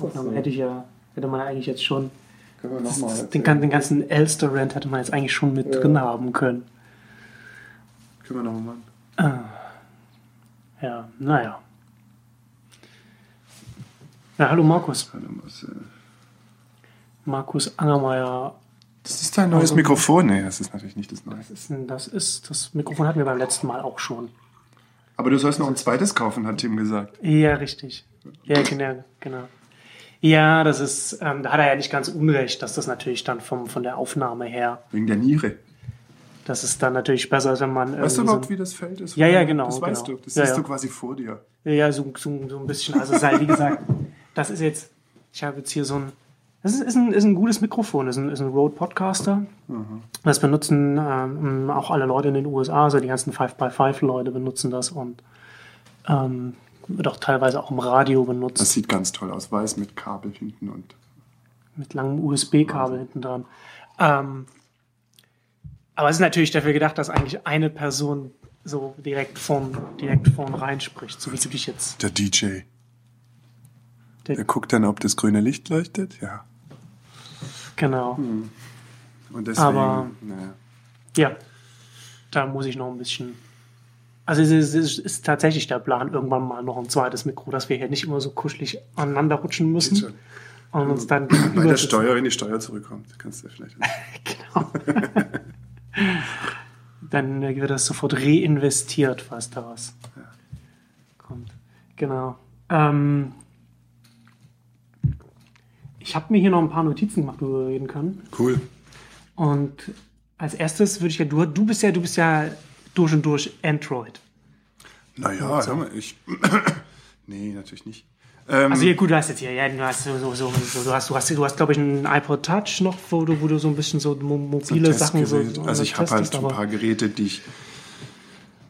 Aufnahme hätte ich ja, hätte man eigentlich jetzt schon, Können wir nochmal den, den ganzen Elster-Rant hätte man jetzt eigentlich schon mit Ja. drin haben können. Können wir nochmal machen. Ja, naja. Ja, hallo Markus. Hallo Marcel. Markus Angermeier. Das ist dein neues Also- Mikrofon. Nee, das ist natürlich nicht das neue. Das ist, das ist, das Mikrofon hatten wir beim letzten Mal auch schon. Aber du sollst noch ein zweites kaufen, hat Tim gesagt. Ja, richtig. Ja, genau, genau. Ja, das ist, ähm, da hat er ja nicht ganz unrecht, dass das natürlich dann vom, von der Aufnahme her, Wegen der Niere. dass es dann natürlich besser ist, wenn man Weißt du irgendwie so überhaupt, wie das Feld ist? Ja, ja, genau, Das weißt genau. du. Das Ja, siehst ja. du quasi vor dir. Ja, so, so, so ein bisschen. Also sei, wie gesagt, das ist jetzt, ich habe jetzt hier so ein, das ist, ist, ein, ist ein gutes Mikrofon, ist ein, ist ein Rode Podcaster. Das benutzen ähm, auch alle Leute in den USA, also die ganzen 5x5-Leute benutzen das und ähm, wird auch teilweise auch im Radio benutzt, Das sieht ganz toll aus. Weiß mit Kabel hinten und. mit langem USB-Kabel hinten dran. Ähm, aber es ist natürlich dafür gedacht, dass eigentlich eine Person so direkt vorn, direkt vorn reinspricht, so wie du dich jetzt. Der DJ. Der- Der guckt dann, ob das grüne Licht leuchtet. Ja. Genau. Und deswegen. Aber- naja. Ja, da muss ich noch ein bisschen. Also es ist, es ist tatsächlich der Plan, irgendwann mal noch ein zweites Mikro, dass wir hier nicht immer so kuschelig aneinander rutschen müssen und uns dann Bei der. Steuer, wenn die Steuer zurückkommt, kannst du vielleicht. Genau. dann wird das sofort reinvestiert, falls da was kommt. Genau. Ähm, ich habe mir hier noch ein paar Notizen gemacht, worüber wir reden können. Cool. Und als erstes würde ich ja, du, du bist ja, du bist ja durch und durch Android. Naja, mal, ich. nee, natürlich nicht. Ähm, Also ja, gut, du hast jetzt hier, ja, du hast so, so, so, so du hast, du hast, du hast, glaube ich, einen iPod Touch noch, wo du, wo du so ein bisschen so mo- mobile Sachen so, so Also ich habe halt ein paar Geräte, die ich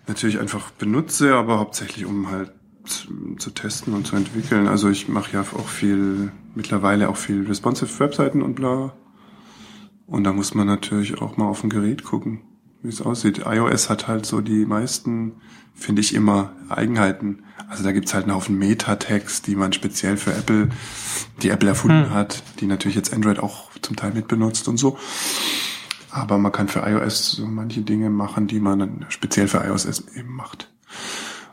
natürlich einfach benutze, aber hauptsächlich um halt zu, zu testen und zu entwickeln. Also ich mache ja auch viel, mittlerweile auch viel responsive Webseiten und bla. Und da muss man natürlich auch mal auf dem Gerät gucken, wie es aussieht. iOS hat halt so die meisten, finde ich immer, Eigenheiten. Also da gibt's halt einen Haufen Meta-Tags, die man speziell für Apple, die Apple erfunden hat, die natürlich jetzt Android auch zum Teil mitbenutzt und so. Aber man kann für iOS so manche Dinge machen, die man dann speziell für iOS eben macht.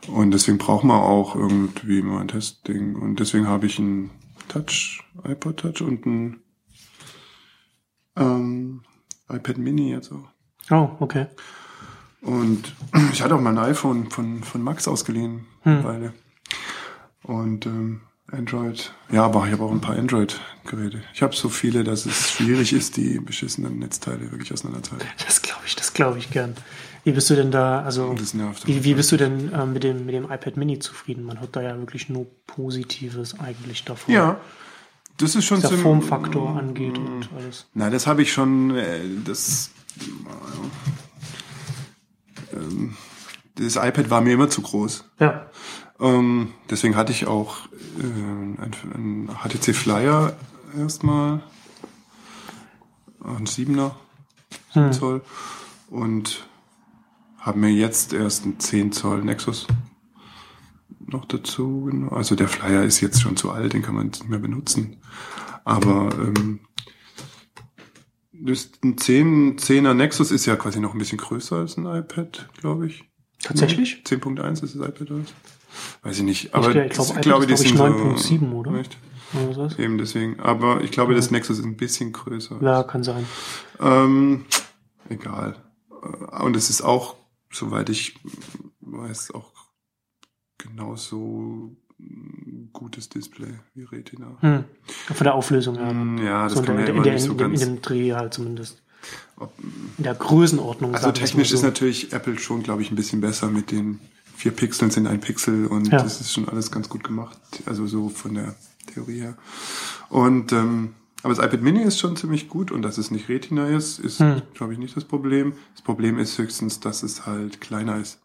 Und deswegen braucht man auch irgendwie mal ein Testding. Und deswegen habe ich ein Touch, iPod Touch und ein ähm, iPad Mini jetzt auch. Oh, okay. Und ich hatte auch mal ein iPhone von, von Max ausgeliehen, Hm. Weile. Und ähm, Android, ja, aber ich habe auch ein paar Android-Geräte. Ich habe so viele, dass es schwierig ist, die beschissenen Netzteile wirklich auseinanderzuhalten. Das glaube ich, das glaube ich gern. Wie bist du denn da, also, Das nervt. wie, wie bist du denn ähm, mit, dem, mit dem iPad Mini zufrieden? Man hört da ja wirklich nur Positives eigentlich davon. Ja, das ist schon Was der Formfaktor angeht und alles. Nein, das habe ich schon, äh, das, das iPad war mir immer zu groß. Ja. Ähm, deswegen hatte ich auch äh, ein, ein HTC Flyer erstmal, ein 7er Hm. Zoll und habe mir jetzt erst einen 10 Zoll Nexus noch dazu. Also der Flyer ist jetzt schon zu alt, den kann man nicht mehr benutzen. Aber ähm, ein 10, 10er Nexus ist ja quasi noch ein bisschen größer als ein iPad, glaube ich. Tatsächlich? 10.1 ist das iPad oder? Weiß ich nicht. Aber ich glaube, das- ist, die glaube ich, sind so- 9.7, oder? Was? Eben deswegen. Aber ich glaube, das Nexus ist ein bisschen größer. Ja, kann sein. Ähm, egal. Äh, Und es ist auch, soweit ich weiß, auch genauso gutes Display wie Retina. Hm. Von der Auflösung her. Hm, Ja, das so kann man ja in, immer der, nicht so in, dem, in ganz. dem Dreh halt zumindest. Ob- In der Größenordnung. Also technisch ist so. natürlich Apple schon, glaube ich, ein bisschen besser mit den vier Pixeln sind ein Pixel und Ja. das ist schon alles ganz gut gemacht. Also so von der Theorie her. Und ähm, aber das iPad Mini ist schon ziemlich gut und dass es nicht Retina ist, ist, Hm. glaube ich, nicht das Problem. Das Problem ist höchstens, dass es halt kleiner ist.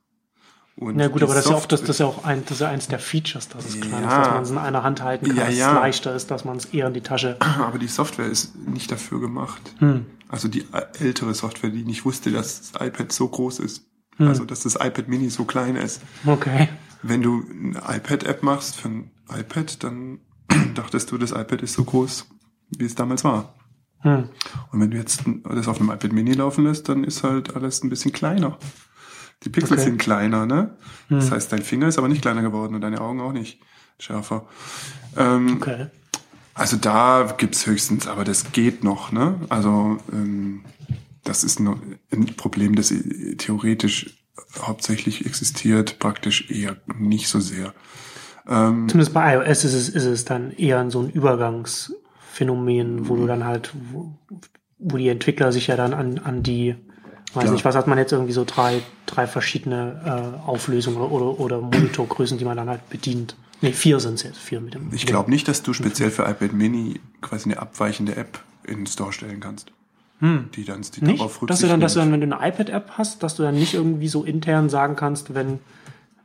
Und Ja gut, aber das ist ja auch, das, das ist ja auch ein, das ist ja eins der Features, dass es klein ist, Ja. dass man es in einer Hand halten kann, Ja, dass es leichter ist, dass man es eher in die Tasche. aber die Software ist nicht dafür gemacht. Hm. Also die ältere Software, die nicht wusste, dass das iPad so groß ist. Hm. Also dass das iPad Mini so klein ist. Okay. Wenn du eine iPad-App machst für ein iPad, dann dachtest du, das iPad ist so groß, wie es damals war. Hm. Und wenn du jetzt das auf einem iPad Mini laufen lässt, dann ist halt alles ein bisschen kleiner. Die Pixel Okay. sind kleiner, ne? Das Hm. heißt, dein Finger ist aber nicht kleiner geworden und deine Augen auch nicht schärfer. Ähm, Okay. Also da gibt's höchstens, aber das geht noch, ne? Also ähm, das ist ein Problem, das theoretisch hauptsächlich existiert, praktisch eher nicht so sehr. Ähm, Zumindest bei iOS ist es, ist es dann eher so ein Übergangsphänomen, wo du dann halt, wo, wo die Entwickler sich ja dann an, an die, weiß Klar. nicht, was hat man jetzt irgendwie so drei, drei verschiedene äh, Auflösungen oder, oder Monitorgrößen, die man dann halt bedient. Nee, vier sind es jetzt, vier mit dem. ich glaube nicht, dass du speziell für iPad Mini quasi eine abweichende App in den Store stellen kannst. Die dann die Hm. Nicht? darauf Dass du dann, dass du dann, wenn du eine iPad-App hast, dass du dann nicht irgendwie so intern sagen kannst, wenn,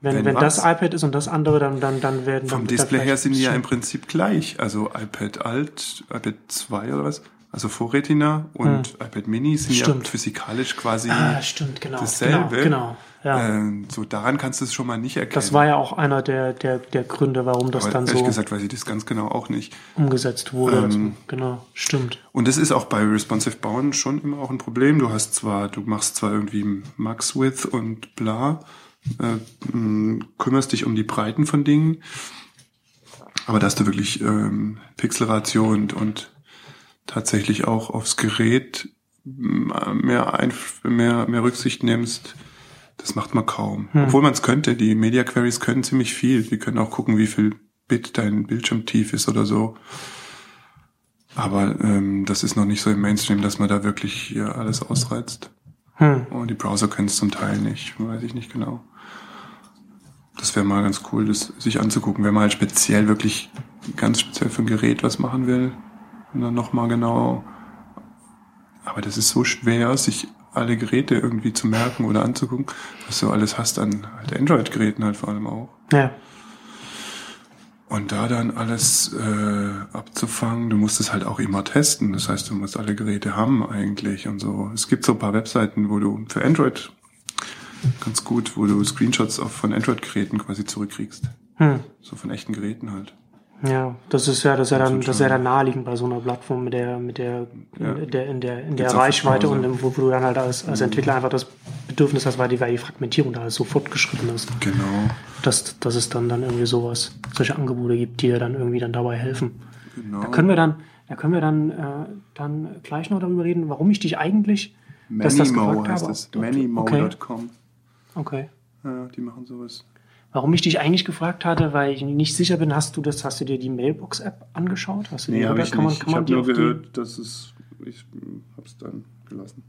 wenn, Wenn wenn, das iPad ist und das andere, dann, dann, dann werden Vom dann Display her sind die ja im Prinzip gleich. Also iPad Alt, iPad 2 oder was? Also vor Retina und iPad Mini sind ja Hm. Stimmt. physikalisch quasi Ah, stimmt, genau. dasselbe. Genau, genau. Ja. Ähm, so daran kannst du es schon mal nicht erkennen. Das war ja auch einer der, der, der Gründe, warum das Aber dann ehrlich so gesagt weiß ich das ganz genau auch nicht. umgesetzt wurde. Ähm, also, genau, stimmt. Und das ist auch bei responsive Bauen schon immer auch ein Problem. Du hast zwar, du machst zwar irgendwie Max Width und bla, äh, mh, kümmerst dich um die Breiten von Dingen, aber dass du wirklich ähm, Pixelratio und, und tatsächlich auch aufs Gerät mehr, Einf mehr, mehr Rücksicht nimmst, das macht man kaum. Obwohl man es könnte. Die Media Queries können ziemlich viel. Die können auch gucken, wie viel Bit dein Bildschirm tief ist oder so. Aber ähm, das ist noch nicht so im Mainstream, dass man da wirklich hier alles ausreizt. Hm. Und die Browser können es zum Teil nicht, weiß ich nicht genau. Das wäre mal ganz cool, das sich anzugucken, wenn man halt speziell wirklich ganz speziell für ein Gerät was machen will. Und dann nochmal genau. Aber das ist so schwer, sich alle Geräte irgendwie zu merken oder anzugucken, was du alles hast an halt Android-Geräten halt vor allem auch. Ja. Und da dann alles äh, abzufangen, du musst es halt auch immer testen. Das heißt, du musst alle Geräte haben eigentlich und so. Es gibt so ein paar Webseiten, wo du für Android ganz gut, wo du Screenshots auch von Android-Geräten quasi zurückkriegst. Hm. So von echten Geräten halt. Ja, das ist ja, das ist ja dann, das ist ja dann naheliegend bei so einer Plattform mit der, mit der, Ja. in der, in der, in der Reichweite und wo, wo du dann halt als, als Entwickler einfach das Bedürfnis hast, weil die, weil die Fragmentierung da so fortgeschritten ist, Genau. dass, dass es dann dann irgendwie sowas, solche Angebote gibt, die dir dann irgendwie dann dabei helfen. genau. Da können wir dann, da können wir dann, äh, dann gleich noch darüber reden, warum ich dich eigentlich, dass das Manimo gefragt heißt habe. es. Dort- Manimo.com. Okay. Ja, die machen sowas. Warum ich dich eigentlich gefragt hatte, weil ich nicht sicher bin, hast du das, hast du dir die Mailbox-App angeschaut? Hast du Nee, habe ich kann man, nicht. kann Ich man habe nur gehört, dass es... Ich hab's dann gelassen.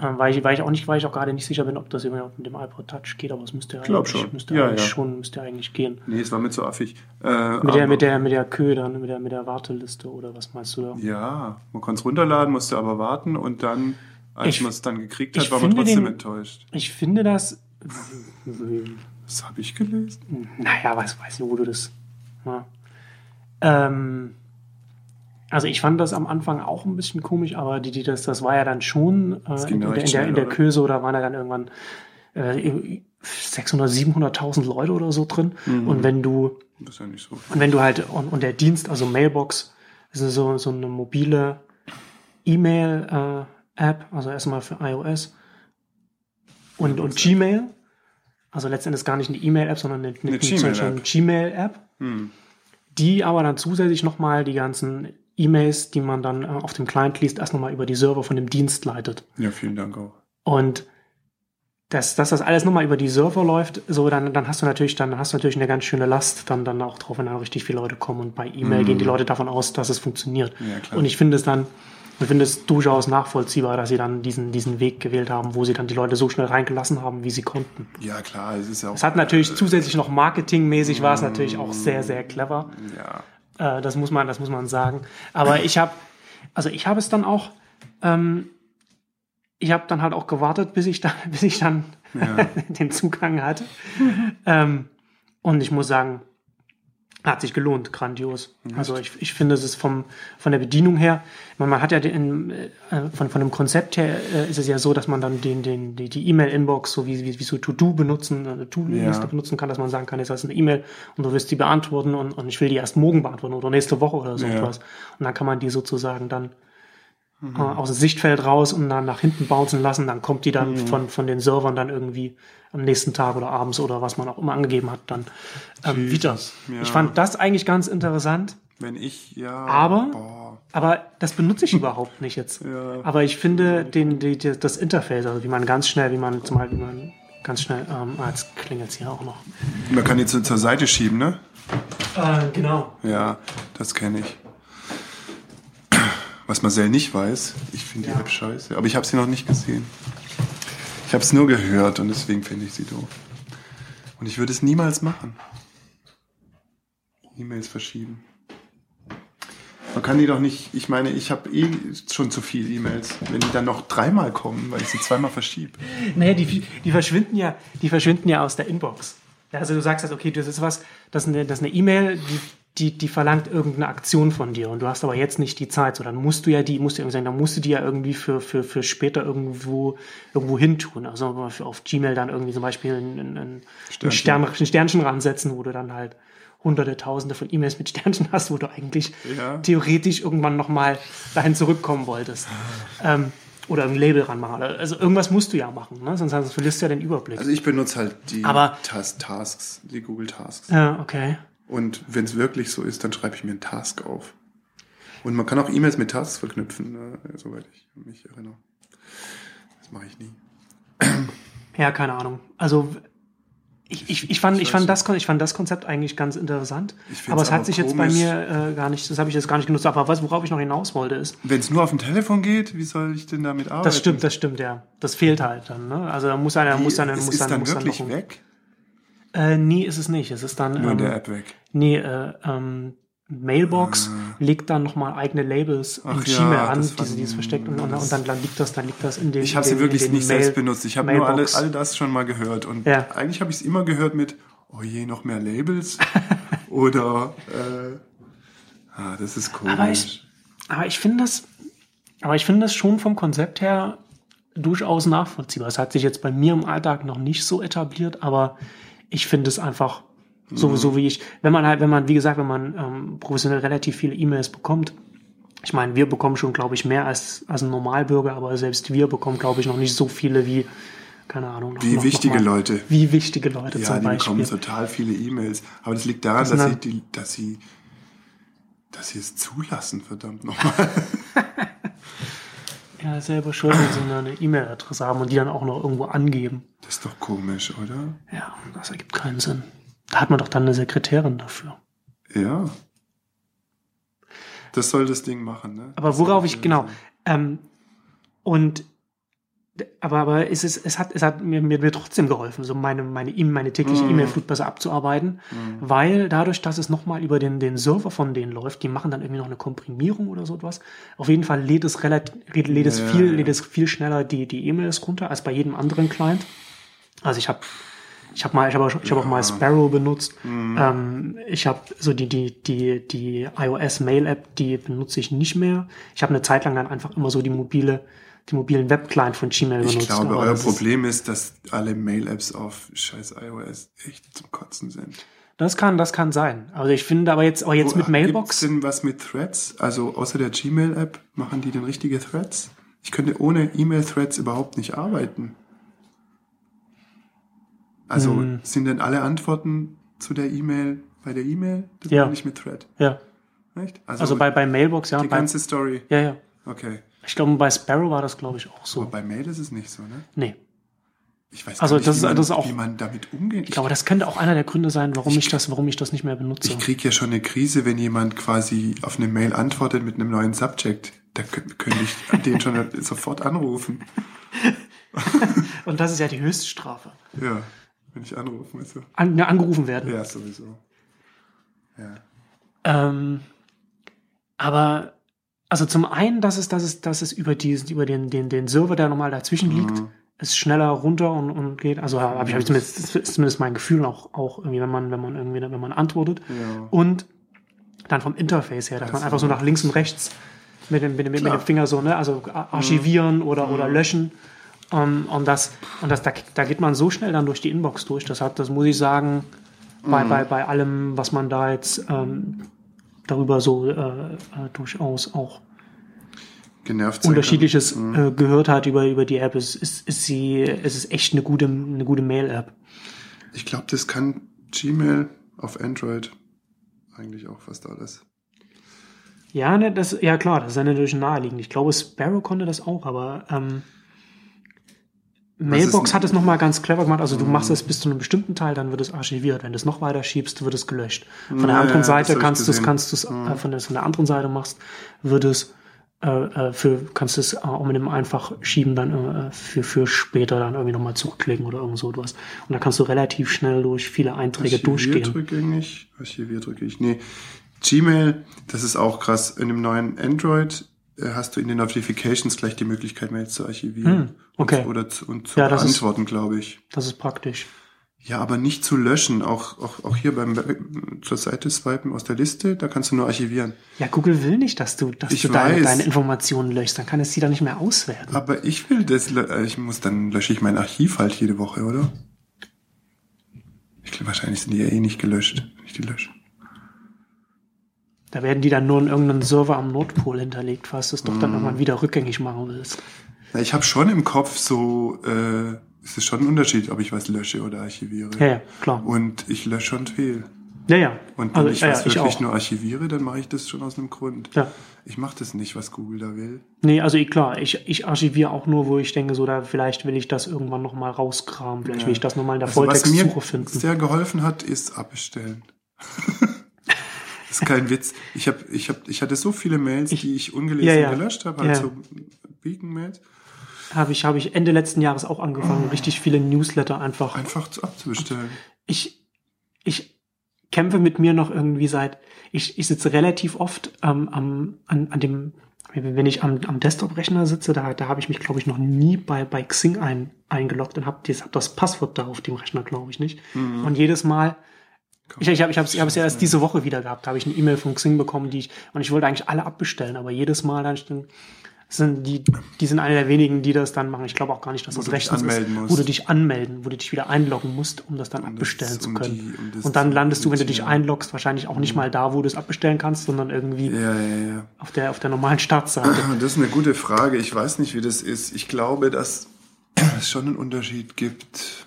Ähm, weil, ich, weil ich auch nicht, weil ich auch gerade nicht sicher bin, ob das überhaupt mit dem iPod Touch geht, aber es müsste eigentlich, schon. müsste Ja, eigentlich ja. schon, müsste eigentlich gehen. Nee, es war mir zu affig. Äh, Mit der, mit der, mit der Kö dann, mit der, mit der Warteliste oder was meinst du da? Ja, man konnte es runterladen, musste aber warten und dann, als man es dann gekriegt hat, war man trotzdem den- enttäuscht. Ich finde das, Was habe ich gelesen? naja, weiß, weiß nicht, wo du das, ja. ähm, also ich fand das am Anfang auch ein bisschen komisch, aber die, die das, das war ja dann schon äh, in, der, in, der, in der oder? Kö so, da waren ja dann irgendwann äh, 600, 700.000 Leute oder so drin. Mhm. Und wenn du Das ist ja nicht so. Und wenn du halt, und, und der Dienst, also Mailbox, ist so, so eine mobile E-Mail-App, also erstmal für iOS. Und, und Gmail, also letztendlich gar nicht eine E-Mail-App, sondern eine, eine, Eine Gmail-App. Hm. die aber dann zusätzlich nochmal die ganzen E-Mails, die man dann äh, auf dem Client liest, erst nochmal über die Server von dem Dienst leitet. Ja, vielen Dank auch. Und dass, dass das alles nochmal über die Server läuft, so dann, dann hast du natürlich, dann hast du natürlich eine ganz schöne Last dann, dann auch drauf, wenn dann richtig viele Leute kommen. Und bei E-Mail gehen die Leute davon aus, dass es funktioniert. Ja, klar. Und ich finde es dann, ich finde es durchaus nachvollziehbar, dass sie dann diesen, diesen Weg gewählt haben, wo sie dann die Leute so schnell reingelassen haben, wie sie konnten. Ja, klar, es ist ja auch. Es hat natürlich zusätzlich noch marketingmäßig war es natürlich auch sehr, sehr clever. Ja, Äh, das muss man, das muss man sagen. Aber ich habe, also ich habe es dann auch, ähm, ich habe dann halt auch gewartet, bis ich dann, bis ich dann Ja. den Zugang hatte. ähm, und ich muss sagen, Hat sich gelohnt, grandios. Also ich, ich finde, es ist vom, von der Bedienung her, man, man hat ja den, äh, von, von dem Konzept her äh, ist es ja so, dass man dann den, den, die, die E-Mail-Inbox so wie, wie, wie so To-Do benutzen, eine To-Liste Ja. benutzen kann, dass man sagen kann, jetzt hast du eine E-Mail und du wirst die beantworten und, und ich will die erst morgen beantworten oder nächste Woche oder so Ja. etwas. Und dann kann man die sozusagen dann äh, aus dem Sichtfeld raus und dann nach hinten bouncen lassen, dann kommt die dann von, von den Servern dann irgendwie am nächsten Tag oder abends oder was man auch immer angegeben hat, dann ähm, wieder. ja. Ich fand das eigentlich ganz interessant, Wenn ich, ja. Aber- Boah. aber das benutze ich überhaupt nicht jetzt. Ja. Aber ich finde den, die, die, das Interface, also wie man ganz schnell, wie man zum Beispiel wie man ganz schnell, ähm, ah, jetzt klingelt es hier auch noch. Man kann die zu, zur Seite schieben, ne? Äh, genau. Ja, das kenne ich. Was Marcel nicht weiß, ich finde die App scheiße. Aber ich habe sie noch nicht gesehen. Ich habe es nur gehört und deswegen finde ich sie doof. Und ich würde es niemals machen. E-Mails verschieben. Man kann die doch nicht, ich meine, ich habe eh schon zu viele E-Mails, wenn die dann noch dreimal kommen, weil ich sie zweimal verschiebe. Naja, die, die verschwinden ja, die verschwinden ja aus der Inbox. Ja, also du sagst halt, okay, das ist was, das ist eine, das ist eine E-Mail, die, die, die verlangt irgendeine Aktion von dir und du hast aber jetzt nicht die Zeit, so dann musst du ja die, musst du irgendwie sagen, dann musst du die ja irgendwie für, für, für später irgendwo, irgendwo hin tun. Also auf Gmail dann irgendwie zum Beispiel ein, ein, ein, ein, Stern, ein Sternchen ransetzen, wo du dann halt hunderte, tausende von E-Mails mit Sternchen hast, wo du eigentlich Ja. theoretisch irgendwann nochmal dahin zurückkommen wolltest. ähm, oder ein Label ranmachen. Also irgendwas musst du ja machen, ne? sonst, sonst verlierst du ja den Überblick. Also ich benutze halt die Aber- Tas Tasks, die Google Tasks. ja, okay. Und wenn es wirklich so ist, dann schreibe ich mir einen Task auf. Und man kann auch E-Mails mit Tasks verknüpfen, ne, soweit ich mich erinnere. Das mache ich nie. Ja, keine Ahnung. Also ich, ich, ich, fand, ich, fand das, ich fand das Konzept eigentlich ganz interessant. Aber es hat sich jetzt bei komisch. mir äh, gar nicht, das habe ich jetzt gar nicht genutzt. Aber was, worauf ich noch hinaus wollte, ist, Wenn es nur auf dem Telefon geht, wie soll ich denn damit arbeiten? das stimmt, das stimmt, ja. Das fehlt halt dann. Ne? Also da muss einer, Wie, muss dann, muss dann, dann muss wirklich dann noch, weg? Äh, nee, ist es nicht. Es ist dann Nur in ähm, der App weg. Nee, äh, ähm, Mailbox legt dann nochmal eigene Labels in. Ach Gmail ja, an, die, die es versteckt und, und, dann, liegt das, dann liegt das in den. Ich habe in sie wirklich in nicht Mail- selbst benutzt. Ich habe nur alle, all das schon mal gehört. Und Ja. eigentlich habe ich es immer gehört mit, oh je, noch mehr Labels. Oder, äh, ah, das ist komisch. Aber ich, aber ich finde das, aber ich finde das schon vom Konzept her durchaus nachvollziehbar. Es hat sich jetzt bei mir im Alltag noch nicht so etabliert, aber ich finde es einfach so, so wie ich, wenn man halt, wenn man, wie gesagt, wenn man ähm, professionell relativ viele E-Mails bekommt, ich meine, wir bekommen schon, glaube ich, mehr als, als ein Normalbürger, aber selbst wir bekommen, glaube ich, noch nicht so viele wie, keine Ahnung, noch, Wie noch, wichtige noch mal, Leute. Wie wichtige Leute Ja, zum die bekommen Beispiel. total viele E-Mails. Aber das liegt daran, Das dass sind sie, die, dass sie, dass sie es zulassen, verdammt nochmal. Ja, selber schuld, wenn sie eine E-Mail-Adresse haben und die dann auch noch irgendwo angeben. Das ist doch komisch, oder? Ja, das ergibt keinen Sinn. Da hat man doch dann eine Sekretärin dafür. Ja. Das soll das Ding machen, ne? Aber worauf ich, genau. Ähm, und aber, aber es, ist, es hat, es hat mir, mir, mir trotzdem geholfen, so meine, meine, E- meine tägliche Mhm. E-Mail-Flut besser abzuarbeiten, weil dadurch, dass es nochmal über den, den Server von denen läuft, die machen dann irgendwie noch eine Komprimierung oder so etwas. Auf jeden Fall lädt es relativ, lädt es Ja, viel, ja. lädt es viel schneller die, die E-Mails runter als bei jedem anderen Client. Also ich habe ich habe mal, ich habe ich hab auch mal Sparrow benutzt. Mhm. Ähm, ich habe so die die die die iOS Mail App, die benutze ich nicht mehr. Ich habe eine Zeit lang dann einfach immer so die mobile die mobilen Webclient von Gmail benutzt. Ich glaube, euer Problem ist, dass alle Mail-Apps auf scheiß iOS echt zum Kotzen sind. Das kann das kann sein. Also ich finde aber jetzt aber jetzt Wo- mit Mailbox Gibt's denn was mit Threads? Also außer der Gmail-App, machen die denn richtige Threads? Ich könnte ohne E-Mail-Threads überhaupt nicht arbeiten. Also Hm. sind denn alle Antworten zu der E-Mail bei der E-Mail? Das Ja. ich mit Thread. ja. Echt? Also bei bei Mailbox ja. die ganze Story. ja ja. Okay. Ich glaube bei Sparrow war das glaube ich auch Aber so. bei Mail ist es nicht so, ne? Nee. Ich weiß Also nicht, das wie, man, das auch- wie man damit umgeht. Ich glaube, das könnte auch einer der Gründe sein, warum ich das warum ich das nicht mehr benutze. Ich kriege ja schon eine Krise, wenn jemand quasi auf eine Mail antwortet mit einem neuen Subject. Da kö- könnte ich den schon sofort anrufen. Und das ist ja die höchste Strafe. Ja, wenn ich anrufen also. An, ja, angerufen werden. Ja, sowieso. Ja. Ähm, aber also zum einen, dass es, dass es, dass es über diesen, über den, den, den Server, der normal dazwischen liegt, es schneller runter und, und geht. Also habe ich, hab ich zumindest, das ist zumindest mein Gefühl auch, auch irgendwie, wenn man, wenn man irgendwie, wenn man antwortet. Ja. Und dann vom Interface her, dass man einfach so nach links und rechts mit dem, mit dem, mit dem Finger so, ne, also archivieren oder, oder löschen. Um, und das, und das, da, da geht man so schnell dann durch die Inbox durch. Das hat, das muss ich sagen, bei, bei, bei allem, was man da jetzt ähm, darüber so äh, äh, durchaus auch Genervt unterschiedliches kann. Mhm. äh, gehört hat über, über die App, ist, ist, ist sie, es ist echt eine gute, eine gute Mail-App. Ich glaube, das kann Gmail auf Android eigentlich auch fast alles. Ja, ne, das, ja klar, das ist ja natürlich naheliegend. Ich glaube, Sparrow konnte das auch, aber ähm, Mailbox hat es nochmal ganz clever gemacht. Also du machst es bis zu einem bestimmten Teil, dann wird es archiviert. Wenn du es noch weiter schiebst, wird es gelöscht. Von der anderen Seite kannst du es, kannst du es, äh, von der, von der anderen Seite machst, wird es äh, äh, für, kannst du es äh, auch mit dem einfach schieben dann äh, für, für später dann irgendwie nochmal zurückklicken oder irgend so etwas. Und dann kannst du relativ schnell durch viele Einträge durchgehen. Archiviert rückgängig. Archiviert rückgängig. Nee. Gmail, das ist auch krass. In dem neuen Android äh, hast du in den Notifications gleich die Möglichkeit, Mails zu archivieren. Hm, okay. Und, oder zu, und zu Ja, beantworten, glaube ich. Das ist praktisch. Ja, aber nicht zu löschen. Auch, auch, auch hier beim Web- zur Seite swipen aus der Liste, da kannst du nur archivieren. Ja, Google will nicht, dass du, dass Ich du deine, deine Informationen löschst. Dann kann es sie dann nicht mehr auswerten. Aber ich will das, äh, ich muss, dann lösche ich mein Archiv halt jede Woche, oder? Ich glaube, wahrscheinlich sind die ja eh nicht gelöscht, wenn ich die lösche. Da werden die dann nur in irgendeinen Server am Nordpol hinterlegt, falls du es doch dann irgendwann wieder rückgängig machen willst. Na, ich habe schon im Kopf so, äh, es ist schon ein Unterschied, ob ich was lösche oder archiviere. Ja, ja, klar. Und ich lösche schon viel. Ja, ja. Und wenn also, ich ja, was ja, ich wirklich auch. nur archiviere, dann mache ich das schon aus einem Grund. Ja. Ich mache das nicht, was Google da will. Nee, also ich, klar, ich, ich archiviere auch nur, wo ich denke, so da vielleicht will ich das irgendwann nochmal rauskramen. Vielleicht will ich das nochmal in der Also was mir Volltextsuche finden. sehr geholfen hat, ist abbestellen. ist kein Witz. Ich hab, ich hab, ich hatte so viele Mails, die ich ungelesen ja, ja. gelöscht habe, halt Ja. so Beacon-Mails, Habe ich, habe ich Ende letzten Jahres auch angefangen, richtig viele Newsletter einfach. einfach zu abzubestellen. ich, ich kämpfe mit mir noch irgendwie seit, ich, ich sitze relativ oft ähm, am, an, an dem, wenn ich am, am Desktop-Rechner sitze, da, da habe ich mich, glaube ich, noch nie bei, bei Xing ein, eingeloggt und habe das, hab das Passwort da auf dem Rechner, glaube ich nicht. Und jedes Mal, ich, ich habe ich ich hab es ja erst diese Woche wieder gehabt, da habe ich eine E-Mail von Xing bekommen, die ich, und ich wollte eigentlich alle abbestellen, aber jedes Mal dann sind die, die sind eine der wenigen, die das dann machen. Ich glaube auch gar nicht, dass das du dich rechtens ist, musst. wo du dich anmelden, wo du dich wieder einloggen musst, um das dann abbestellen das- zu um können. die- um das und dann landest du, wenn du dich einloggst, wahrscheinlich auch nicht mal da, wo du es abbestellen kannst, sondern irgendwie Ja, ja, ja. auf der, auf der normalen Startseite. Das ist eine gute Frage. Ich weiß nicht, wie das ist. Ich glaube, dass es schon einen Unterschied gibt,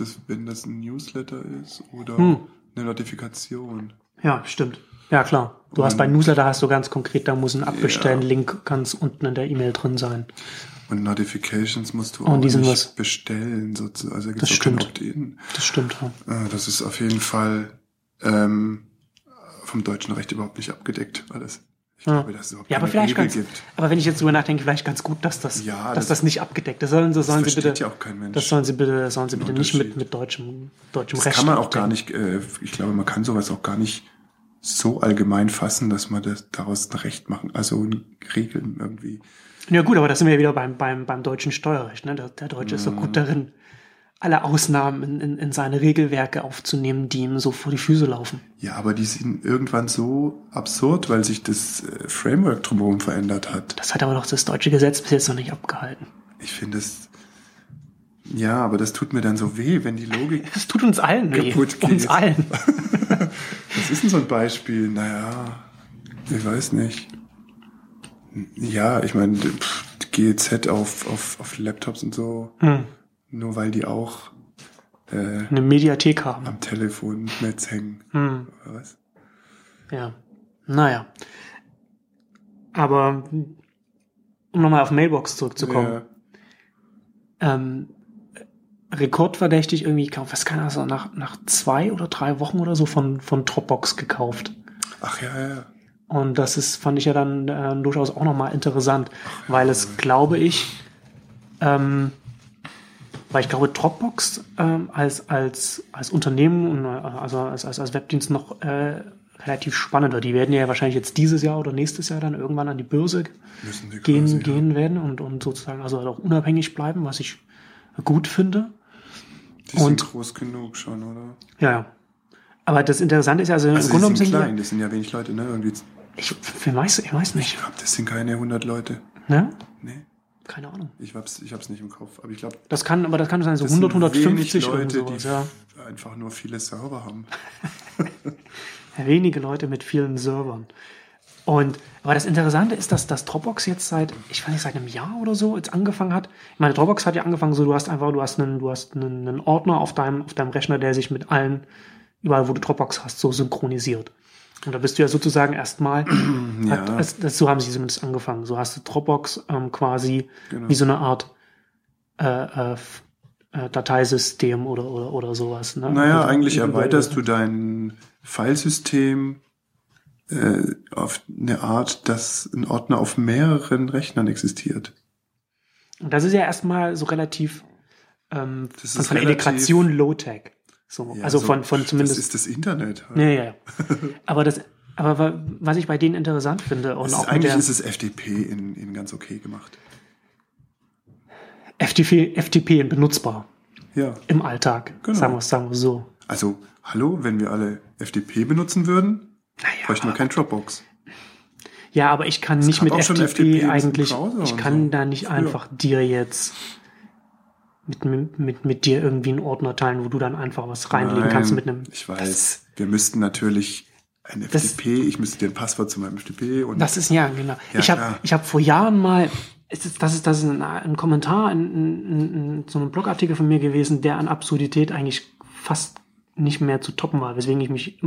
das, wenn das ein Newsletter ist oder Hm. eine Notifikation. ja, stimmt. Ja, klar. Du hast bei Newsletter hast du ganz konkret, da muss ein Abbestellen-Link ganz unten in der E-Mail drin sein. Und Notifications musst du Und auch nicht was- bestellen, sozusagen. Also Das gibt's kein stimmt. Das stimmt. Ja. Äh, Das ist auf jeden Fall ähm, vom deutschen Recht überhaupt nicht abgedeckt, alles. Ich Ja. glaube, dass es überhaupt Ja, aber vielleicht Regel ganz, gibt. aber wenn ich jetzt drüber nachdenke, vielleicht ganz gut, dass das, Ja, dass das- das, nicht abgedeckt ist. Sollen, sie- sollen sie versteht bitte, ja auch kein Mensch. das sollen sie bitte, sollen sie bitte nicht mit, mit deutschem, deutschem Das Recht. kann man auch gar nicht, äh, ich glaube, man kann sowas auch gar nicht so allgemein fassen, dass man das daraus ein Recht machen, also Regeln irgendwie. Ja gut, aber da sind wir wieder beim, beim, beim deutschen Steuerrecht. Ne? Der, der Deutsche ist so Mhm. gut darin, alle Ausnahmen in, in, in seine Regelwerke aufzunehmen, die ihm so vor die Füße laufen. Ja, aber die sind irgendwann so absurd, weil sich das äh, Framework drumherum verändert hat. Das hat aber doch das deutsche Gesetz bis jetzt noch nicht abgehalten. Ich finde es, ja, aber das tut mir dann so weh, wenn die Logik, Es tut uns allen weh. Kaputt Uns geht. allen. was ist denn so ein Beispiel? Naja, ich weiß nicht. Ja, ich meine, GEZ auf, auf, auf Laptops und so, Hm. Nur weil die auch äh, Eine Mediathek haben. am Telefonnetz hängen. Hm. Oder was? Ja. Naja. Aber um nochmal auf Mailbox zurückzukommen. Ja. ähm, rekordverdächtig irgendwie, was kann das, nach, nach zwei oder drei Wochen oder so von, von Dropbox gekauft. Ach ja, ja. Und das ist, fand ich ja dann äh, durchaus auch nochmal interessant, weil es, glaube ich, ähm, weil ich glaube, Dropbox ähm, als, als, als Unternehmen und äh, also als, als, als Webdienst noch äh, relativ spannend wird. Die werden ja wahrscheinlich jetzt dieses Jahr oder nächstes Jahr dann irgendwann an die Börse die gehen, quasi, ja. gehen werden und, und sozusagen also auch unabhängig bleiben, was ich gut finde. Die sind Und- groß genug schon, oder? Ja, ja. Aber das Interessante ist ja, also, im Also Grunde die genommen sind sind klein, das sind ja wenig Leute, ne? Irgendwie, ich, ich weiß, ich weiß nicht. ich glaube, das sind keine 100 Leute. Ne? Nee, Keine Ahnung. ich hab's, ich hab's nicht im Kopf. Aber ich glaube, Das kann, aber das kann sein, so das 100, sind 150 wenig oder Leute, sowas, die ja. einfach nur viele Server haben. Wenige Leute mit vielen Servern. Und, aber das Interessante ist, dass das Dropbox jetzt seit, ich weiß nicht, seit einem Jahr oder so jetzt angefangen hat. Ich meine, Dropbox hat ja angefangen so, du hast einfach, du hast einen, du hast einen, einen Ordner auf deinem, auf deinem Rechner, der sich mit allen, überall wo du Dropbox hast, so synchronisiert. Und da bist du ja sozusagen erstmal, Ja. hat, das, das, so haben sie zumindest angefangen. So hast du Dropbox ähm, quasi Genau. wie so eine Art äh, äh, äh, Dateisystem oder, oder, oder sowas. Ne? Naja, Also eigentlich erweiterst du dein Filesystem äh, auf eine Art, dass ein Ordner auf mehreren Rechnern existiert. Und das ist ja erstmal so relativ ähm, Das von, ist von relativ- Integration Low-Tech. So, Ja, also so- von, von zumindest. Das ist das Internet. Halt. ja, ja, ja. Aber das, aber wa- was ich bei denen interessant finde und Es auch eigentlich der ist es FTP in, in ganz okay gemacht. FTP, FTP benutzbar Ja. im Alltag, Genau. sagen wir sagen wir so. Also, hallo, wenn wir alle FTP benutzen würden, bräuchten wir kein Dropbox. Ja, aber ich kann nicht gab mit FTP im eigentlich, ich kann so. da nicht Früher. einfach dir jetzt mit, mit, mit, dir irgendwie einen Ordner teilen, wo du dann einfach was reinlegen Nein, kannst mit einem. Ich weiß, wir müssten natürlich ein Das- FTP, ich müsste dir ein Passwort zu meinem FTP und Das ist ja genau. Ja, ich habe ich habe vor Jahren mal es ist, das ist das ist ein, ein Kommentar in, in, in so einem Blogartikel von mir gewesen, der an Absurdität eigentlich fast nicht mehr zu toppen war, weswegen ich mich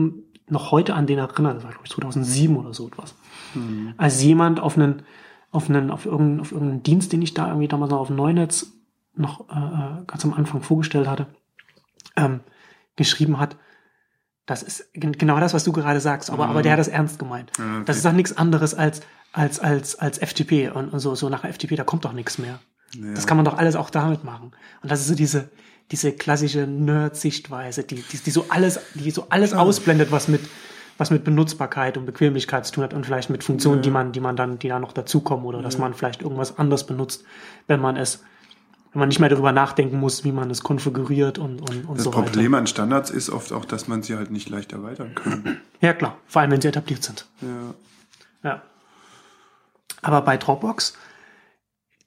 noch heute an den erinnere. Das war glaube ich 2007 oder so etwas. Hm. Als jemand auf einen auf einen auf irgendeinen, auf irgendeinen Dienst, den ich da irgendwie damals noch auf dem Neunetz noch äh, äh, ganz am Anfang vorgestellt hatte, ähm, geschrieben hat, das ist gen- genau das, was du gerade sagst, aber, aber der hat das ernst gemeint. Ja, okay. Das ist doch nichts anderes als, als, als, als FTP und, und so, so nach FTP, da kommt doch nichts mehr. Ja. Das kann man doch alles auch damit machen. Und das ist so diese, diese klassische Nerd-Sichtweise, die, die, die so alles, die so alles ausblendet, was mit, was mit Benutzbarkeit und Bequemlichkeit zu tun hat und vielleicht mit Funktionen, die man, die man dann, die da noch dazukommen oder dass man vielleicht irgendwas anders benutzt, wenn man es, wenn man nicht mehr darüber nachdenken muss, wie man es konfiguriert und, und, und das so Problem an Standards ist oft auch, dass man sie halt nicht leicht erweitern kann. weiter. Ja, klar. Vor allem, wenn sie etabliert sind. ja. Ja. Aber bei Dropbox,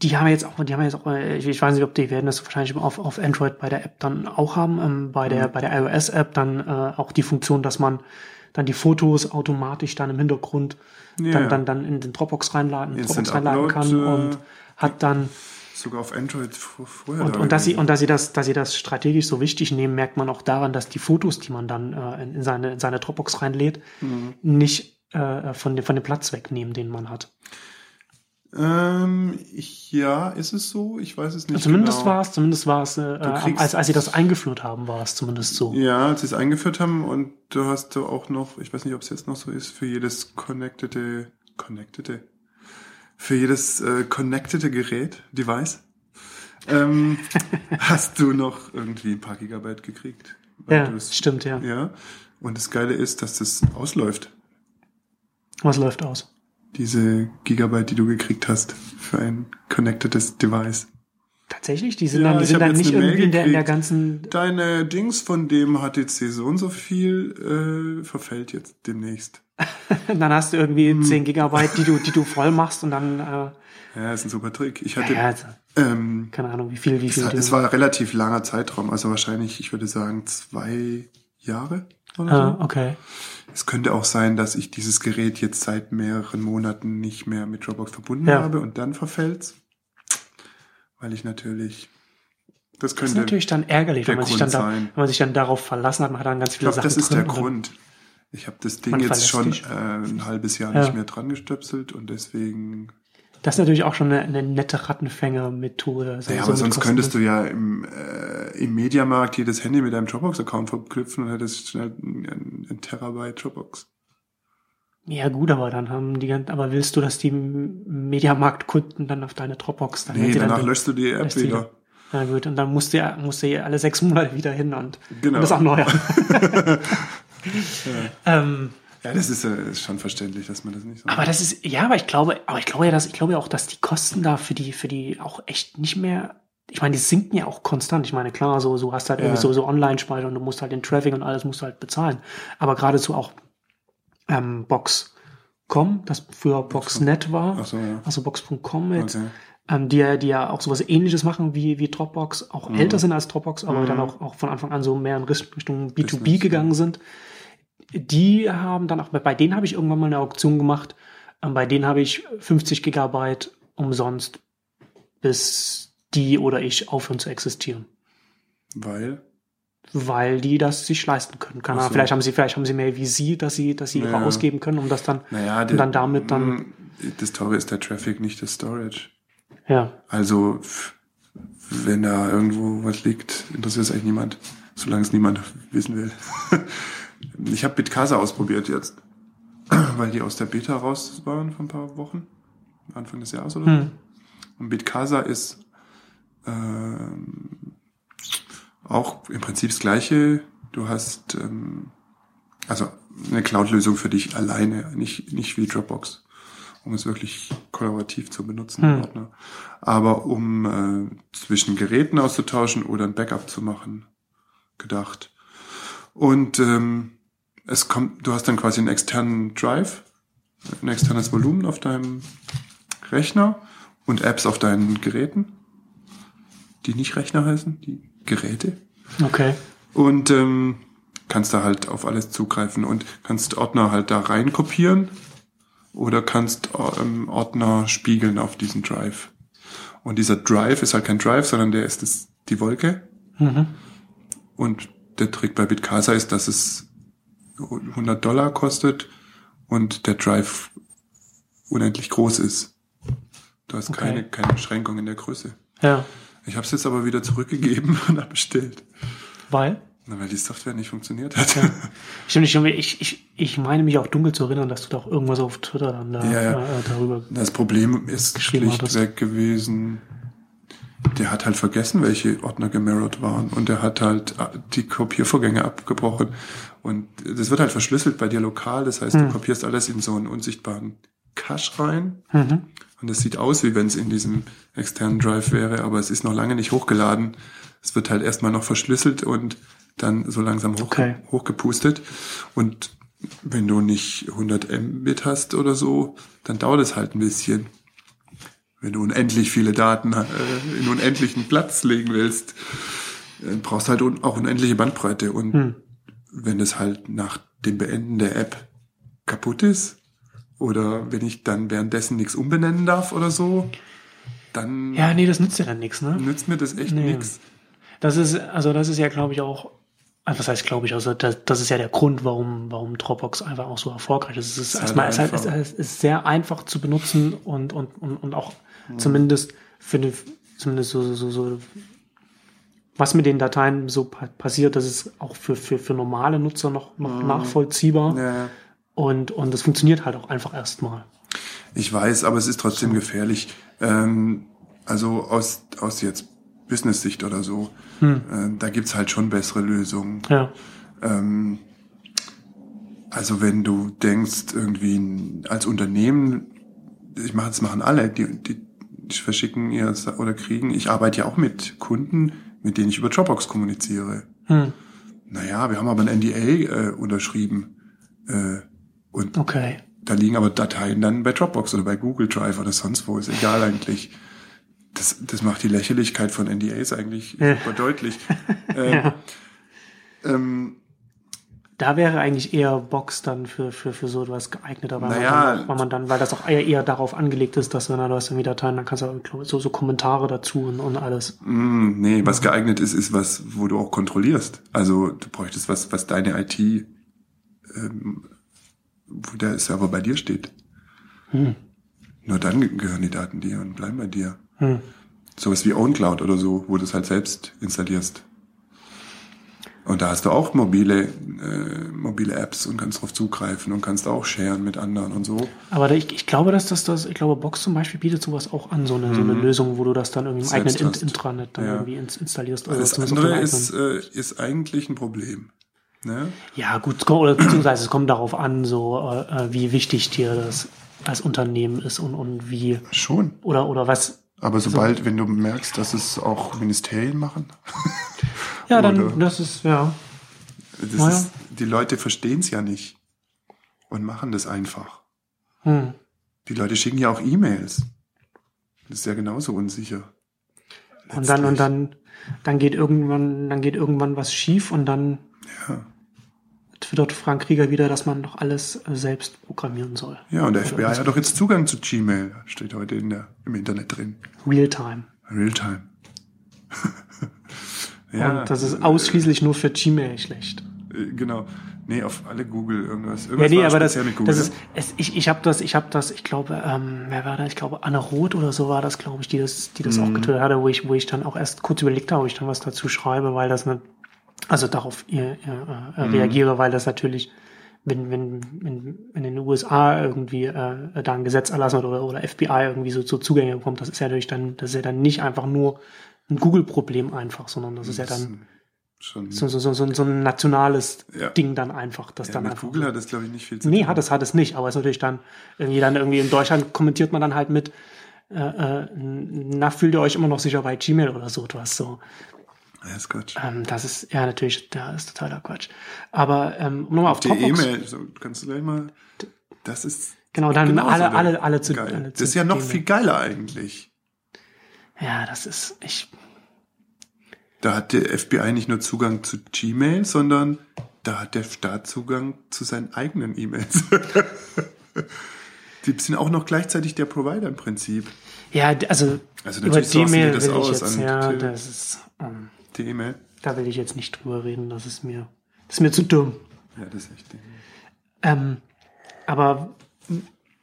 die haben jetzt auch, die haben jetzt auch, äh, ich, weiß nicht, ob die werden das wahrscheinlich auf, auf Android bei der App dann auch haben, ähm, bei der, bei der iOS-App dann äh, auch die Funktion, dass man dann die Fotos automatisch dann im Hintergrund Ja. dann, dann, dann in den Dropbox reinladen, Instant Dropbox reinladen kann Upload, äh, und hat dann Sogar auf Android fr- früher. und, da und dass sie und dass sie das, dass sie das strategisch so wichtig nehmen, merkt man auch daran, dass die Fotos, die man dann äh, in, in seine in seine Dropbox reinlädt, Mhm. nicht äh, von dem von dem Platz wegnehmen, den man hat. ähm, ich, ja, ist es so? Ich weiß es nicht. Zumindest genau. war es, zumindest war es, äh, als, als sie das eingeführt haben, war es zumindest so. Ja, als sie es eingeführt haben und du hast du auch noch, ich weiß nicht, ob es jetzt noch so ist, für jedes connectede, connectede, für jedes äh, connectede Gerät, Device, ähm, hast du noch irgendwie ein paar Gigabyte gekriegt. Ja, du es- stimmt, ja. Ja. Und das Geile ist, dass das ausläuft. Was läuft aus? Diese Gigabyte, die du gekriegt hast für ein connectedes Device. Tatsächlich? Die sind Ja, dann, die sind dann nicht irgendwie in der, in der ganzen. Deine Dings von dem HTC so und so viel äh, verfällt jetzt demnächst. dann hast du irgendwie Hm. 10 Gigabyte, die du, die du voll machst und dann, äh, Ja, ist ein super Trick. Ich hatte, ja, also, ähm, keine Ahnung, wie viel, wie es, viel. es war ein relativ langer Zeitraum, also wahrscheinlich, ich würde sagen, zwei Jahre oder ah, so. okay. Es könnte auch sein, dass ich dieses Gerät jetzt seit mehreren Monaten nicht mehr mit Dropbox verbunden Ja. habe und dann verfällt's. Weil ich natürlich, das Das ist könnte, natürlich dann ärgerlich, wenn man, sich dann da, sein. wenn man sich dann darauf verlassen hat, man hat dann ganz ich viele glaube, Sachen das ist drin. der dann- Grund. Ich habe das Ding Man jetzt schon äh, ein halbes Jahr Ja. nicht mehr dran gestöpselt und deswegen Das ist natürlich auch schon eine, eine nette Rattenfänger-Methode. So- Ja, so aber mit sonst könntest du ja im, äh, im Mediamarkt jedes Handy mit deinem Dropbox-Account verknüpfen und hättest schnell ein, ein Terabyte Dropbox. Ja gut, aber dann haben die ganzen, aber willst du, dass die Mediamarkt-Kunden dann auf deine Dropbox dann Nee, danach dann, löschst du die App löscht die wieder. Na gut, und dann musst du ja, musst du ja alle sechs Monate wieder hin und, Genau. und das auch neu. ähm, Ja, das ist, ist schon verständlich, dass man das nicht so. Aber das ist, ja, aber ich glaube, aber ich glaube ja, dass, ich glaube ja auch, dass die Kosten da für die, für die auch echt nicht mehr, ich meine, die sinken ja auch konstant. Ich meine, klar, so, so hast halt Ja. irgendwie so, so Online-Speicher und du musst halt den Traffic und alles musst du halt bezahlen. Aber geradezu auch, ähm, Box.com, das früher Boxnet war, Ach so, ja. also Box.com jetzt, Okay. ähm, die, ja- die ja auch sowas ähnliches machen wie, wie Dropbox, auch Mhm. älter sind als Dropbox, aber dann auch, auch von Anfang an so mehr in Richtung B2B Business, gegangen sind. Die haben dann auch, bei denen habe ich irgendwann mal eine Auktion gemacht, ähm, bei denen habe ich 50 Gigabyte umsonst, bis die oder ich aufhören zu existieren. Weil? Weil die das sich leisten können. Keine so. vielleicht haben sie, vielleicht haben sie mehr wie sie, dass sie, dass sie Ja. ihre ausgeben können, um das dann, Naja, und dann damit dann, mh, Das Teure ist der Traffic, nicht das Storage. ja. Also, wenn da irgendwo was liegt, interessiert es eigentlich niemand. Solange es niemand wissen will. ich habe Bitcasa ausprobiert jetzt. Weil die aus der Beta raus waren vor ein paar Wochen. Anfang des Jahres oder so. Hm. Und Bitcasa ist ähm, auch im Prinzip das Gleiche. Du hast ähm, also eine Cloud-Lösung für dich alleine, nicht, nicht wie Dropbox, um es wirklich kollaborativ zu benutzen. Hm. Ordner. Aber um äh, zwischen Geräten auszutauschen oder ein Backup zu machen, gedacht. Und ähm, es kommt, du hast dann quasi einen externen Drive, ein externes Volumen auf deinem Rechner und Apps auf deinen Geräten, die nicht Rechner heißen, die Geräte. Okay. Und ähm, kannst da halt auf alles zugreifen und kannst Ordner halt da rein kopieren oder kannst ähm, Ordner spiegeln auf diesen Drive. Und dieser Drive ist halt kein Drive, sondern der ist das, die Wolke. Mhm. Und der Trick bei Bitcasa ist, dass es 100 Dollar kostet und der Drive unendlich groß ist. Du hast Okay. keine, keine Beschränkung in der Größe. Ja. Ich habe es jetzt aber wieder zurückgegeben und habe bestellt. Weil? Na, weil die Software nicht funktioniert hat. Stimmt, stimmt. Ich, ich, ich meine mich auch dunkel zu erinnern, dass du doch irgendwas auf Twitter dann da, Ja, ja. Äh, darüber. Das Problem ist schlichtweg gewesen, der hat halt vergessen, welche Ordner gemirrored waren und der hat halt äh, die Kopiervorgänge abgebrochen und das wird halt verschlüsselt bei dir lokal, das heißt, du kopierst alles in so einen unsichtbaren Cache rein Mhm. und es sieht aus, wie wenn es in diesem externen Drive wäre, aber es ist noch lange nicht hochgeladen. Es wird halt erstmal noch verschlüsselt und dann so langsam hoch, Okay. hochgepustet und wenn du nicht 100 Mbit hast oder so, dann dauert es halt ein bisschen. Wenn du unendlich viele Daten äh, in unendlichen Platz legen willst, äh, brauchst halt un auch unendliche Bandbreite. Und Hm. wenn es halt nach dem Beenden der App kaputt ist oder wenn ich dann währenddessen nichts umbenennen darf oder so, dann Ja, nee, das nützt ja dann nichts, ne? nützt mir das echt Nee. nix. Das ist, also das ist ja, glaube ich, auch, also was heißt, glaube ich, also das, das ist ja der Grund, warum, warum Dropbox einfach auch so erfolgreich ist. Es ist Ist halt erstmal, es ist, halt, es ist sehr einfach zu benutzen und, und, und, und auch Mhm. zumindest für eine, zumindest so, so, so, was mit den Dateien so pa passiert, das ist auch für, für, für normale Nutzer noch, noch nachvollziehbar. Mhm. Ja. Und, und es funktioniert halt auch einfach erstmal. Ich weiß, aber es ist trotzdem gefährlich. Ähm, also aus, aus jetzt Business-Sicht oder so, Hm. äh, da gibt's halt schon bessere Lösungen. Ja. Ähm, also wenn du denkst, irgendwie als Unternehmen, ich mache das machen alle, die, die verschicken ihr oder kriegen, ich arbeite ja auch mit Kunden, mit denen ich über Dropbox kommuniziere. Hm. Naja, wir haben aber ein NDA äh, unterschrieben. Äh, und Okay. da liegen aber Dateien dann bei Dropbox oder bei Google Drive oder sonst wo, ist egal eigentlich. Das, das macht die Lächerlichkeit von NDAs eigentlich Ja. super deutlich. Ähm, Ja. ähm, Da wäre eigentlich eher Box dann für, für, für so etwas geeigneter, weil, Naja. man dann, weil man dann, weil das auch eher, eher darauf angelegt ist, dass wenn du hast irgendwie Dateien, dann kannst du auch so, so Kommentare dazu und, und alles. Mm, nee, was geeignet ist, ist was, wo du auch kontrollierst. Also du bräuchtest was, was deine IT, ähm, wo der Server bei dir steht. Nur dann gehören die Daten dir und bleiben bei dir. Hm. Sowas wie OwnCloud oder so, wo du es halt selbst installierst. Und da hast du auch mobile, äh, mobile Apps und kannst drauf zugreifen und kannst auch sharen mit anderen und so. Aber ich, ich glaube, dass das, das, ich glaube, Box zum Beispiel bietet sowas auch an, so eine, so eine Lösung, wo du das dann irgendwie im eigenen hast. In Intranet dann Ja. irgendwie ins, installierst. Das zumindest auf andere ist, äh, ist eigentlich ein Problem. Ne? Ja, gut, oder beziehungsweise es kommt darauf an, so äh, wie wichtig dir das als Unternehmen ist und, und wie Schon. oder oder was. Aber sobald, wenn du merkst, dass es auch Ministerien machen, Ja, dann Oder- das ist ja. das Naja. ist, die Leute verstehen es ja nicht und machen das einfach. Hm. Die Leute schicken ja auch E-Mails. Das ist ja genauso unsicher. Und dann und dann dann geht irgendwann dann geht irgendwann was schief und dann Ja. twittert Frank Krieger wieder, dass man doch alles äh, selbst programmieren soll. Ja, und der FBI hat doch jetzt Zugang zu Gmail. Steht heute in der, im Internet drin. Realtime. Realtime. ja, und das ist ausschließlich nur für Gmail schlecht. äh, genau. Nee, auf alle Google irgendwas. Ja, Irgendwas nee, war aber das, das ist, es, ich, ich habe das, ich habe das, ich glaube, ähm, wer war da? Ich glaube, Anne Roth oder so war das, glaube ich, die das, die das auch Mhm. getötet hatte, wo ich, wo ich dann auch erst kurz überlegt habe, ob ich dann was dazu schreibe, weil das eine, also darauf ihr, ihr, äh, Mhm. reagiere, weil das natürlich, wenn, wenn, wenn, wenn in den USA irgendwie äh, da ein Gesetz erlassen wird oder, oder FBI irgendwie so, so Zugänge bekommt, das ist ja natürlich dann, das ist ja dann nicht einfach nur ein Google-Problem einfach, sondern das ist ja dann schon. so, so, so, so, ein nationales Ja. Ding dann einfach, das ja, dann mit einfach Google hat das, glaube ich, nicht viel zu Nee, tun. hat es, hat es nicht, aber es ist natürlich dann irgendwie dann irgendwie in Deutschland kommentiert man dann halt mit, äh, äh, na, fühlt ihr euch immer noch sicher bei Gmail oder so etwas so. Ja, ist Quatsch. Ähm, das ist, ja, natürlich, da ist totaler Quatsch. Aber, ähm, um nochmal auf Die Dropbox. E-Mail, so, kannst du gleich mal, das ist Genau, dann alle, alle, alle zu, geil. alle Das zu ist ja noch viel geiler eigentlich. Ja, das ist, ich, Da hat der FBI nicht nur Zugang zu Gmail, sondern da hat der Staat Zugang zu seinen eigenen E-Mails. Die sind auch noch gleichzeitig der Provider im Prinzip. ja, also, Also über Gmail das will ich aus jetzt, an ja, das ist, ähm, Die E-Mail. da will ich jetzt nicht drüber reden, das ist mir, das ist mir zu dumm. Ja, das ist echt. Ähm, aber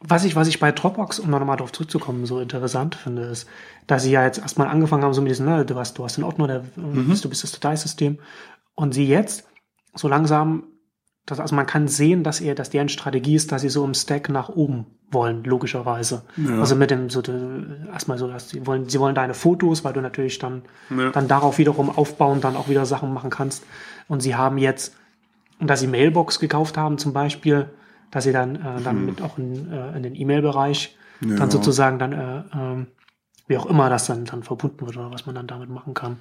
was ich, was ich bei Dropbox, um noch mal darauf zurückzukommen, so interessant finde, ist, dass sie ja jetzt erstmal angefangen haben, so mit diesem, ne, du hast, du hast den Ordner, der, Mhm. du bist das Dateisystem, und sie jetzt so langsam, das, also man kann sehen, dass ihr, dass deren Strategie ist, dass sie so im Stack nach oben wollen, logischerweise. Ja. Also mit dem, so, de- erstmal so, dass sie wollen, sie wollen deine Fotos, weil du natürlich dann, Ja. dann darauf wiederum aufbauen, dann auch wieder Sachen machen kannst. Und sie haben jetzt, und dass sie Mailbox gekauft haben zum Beispiel, dass sie dann, äh, dann mit auch in, äh, in den E-Mail-Bereich Ja. dann sozusagen dann, äh, ähm, wie auch immer das dann, dann verbunden wird oder was man dann damit machen kann.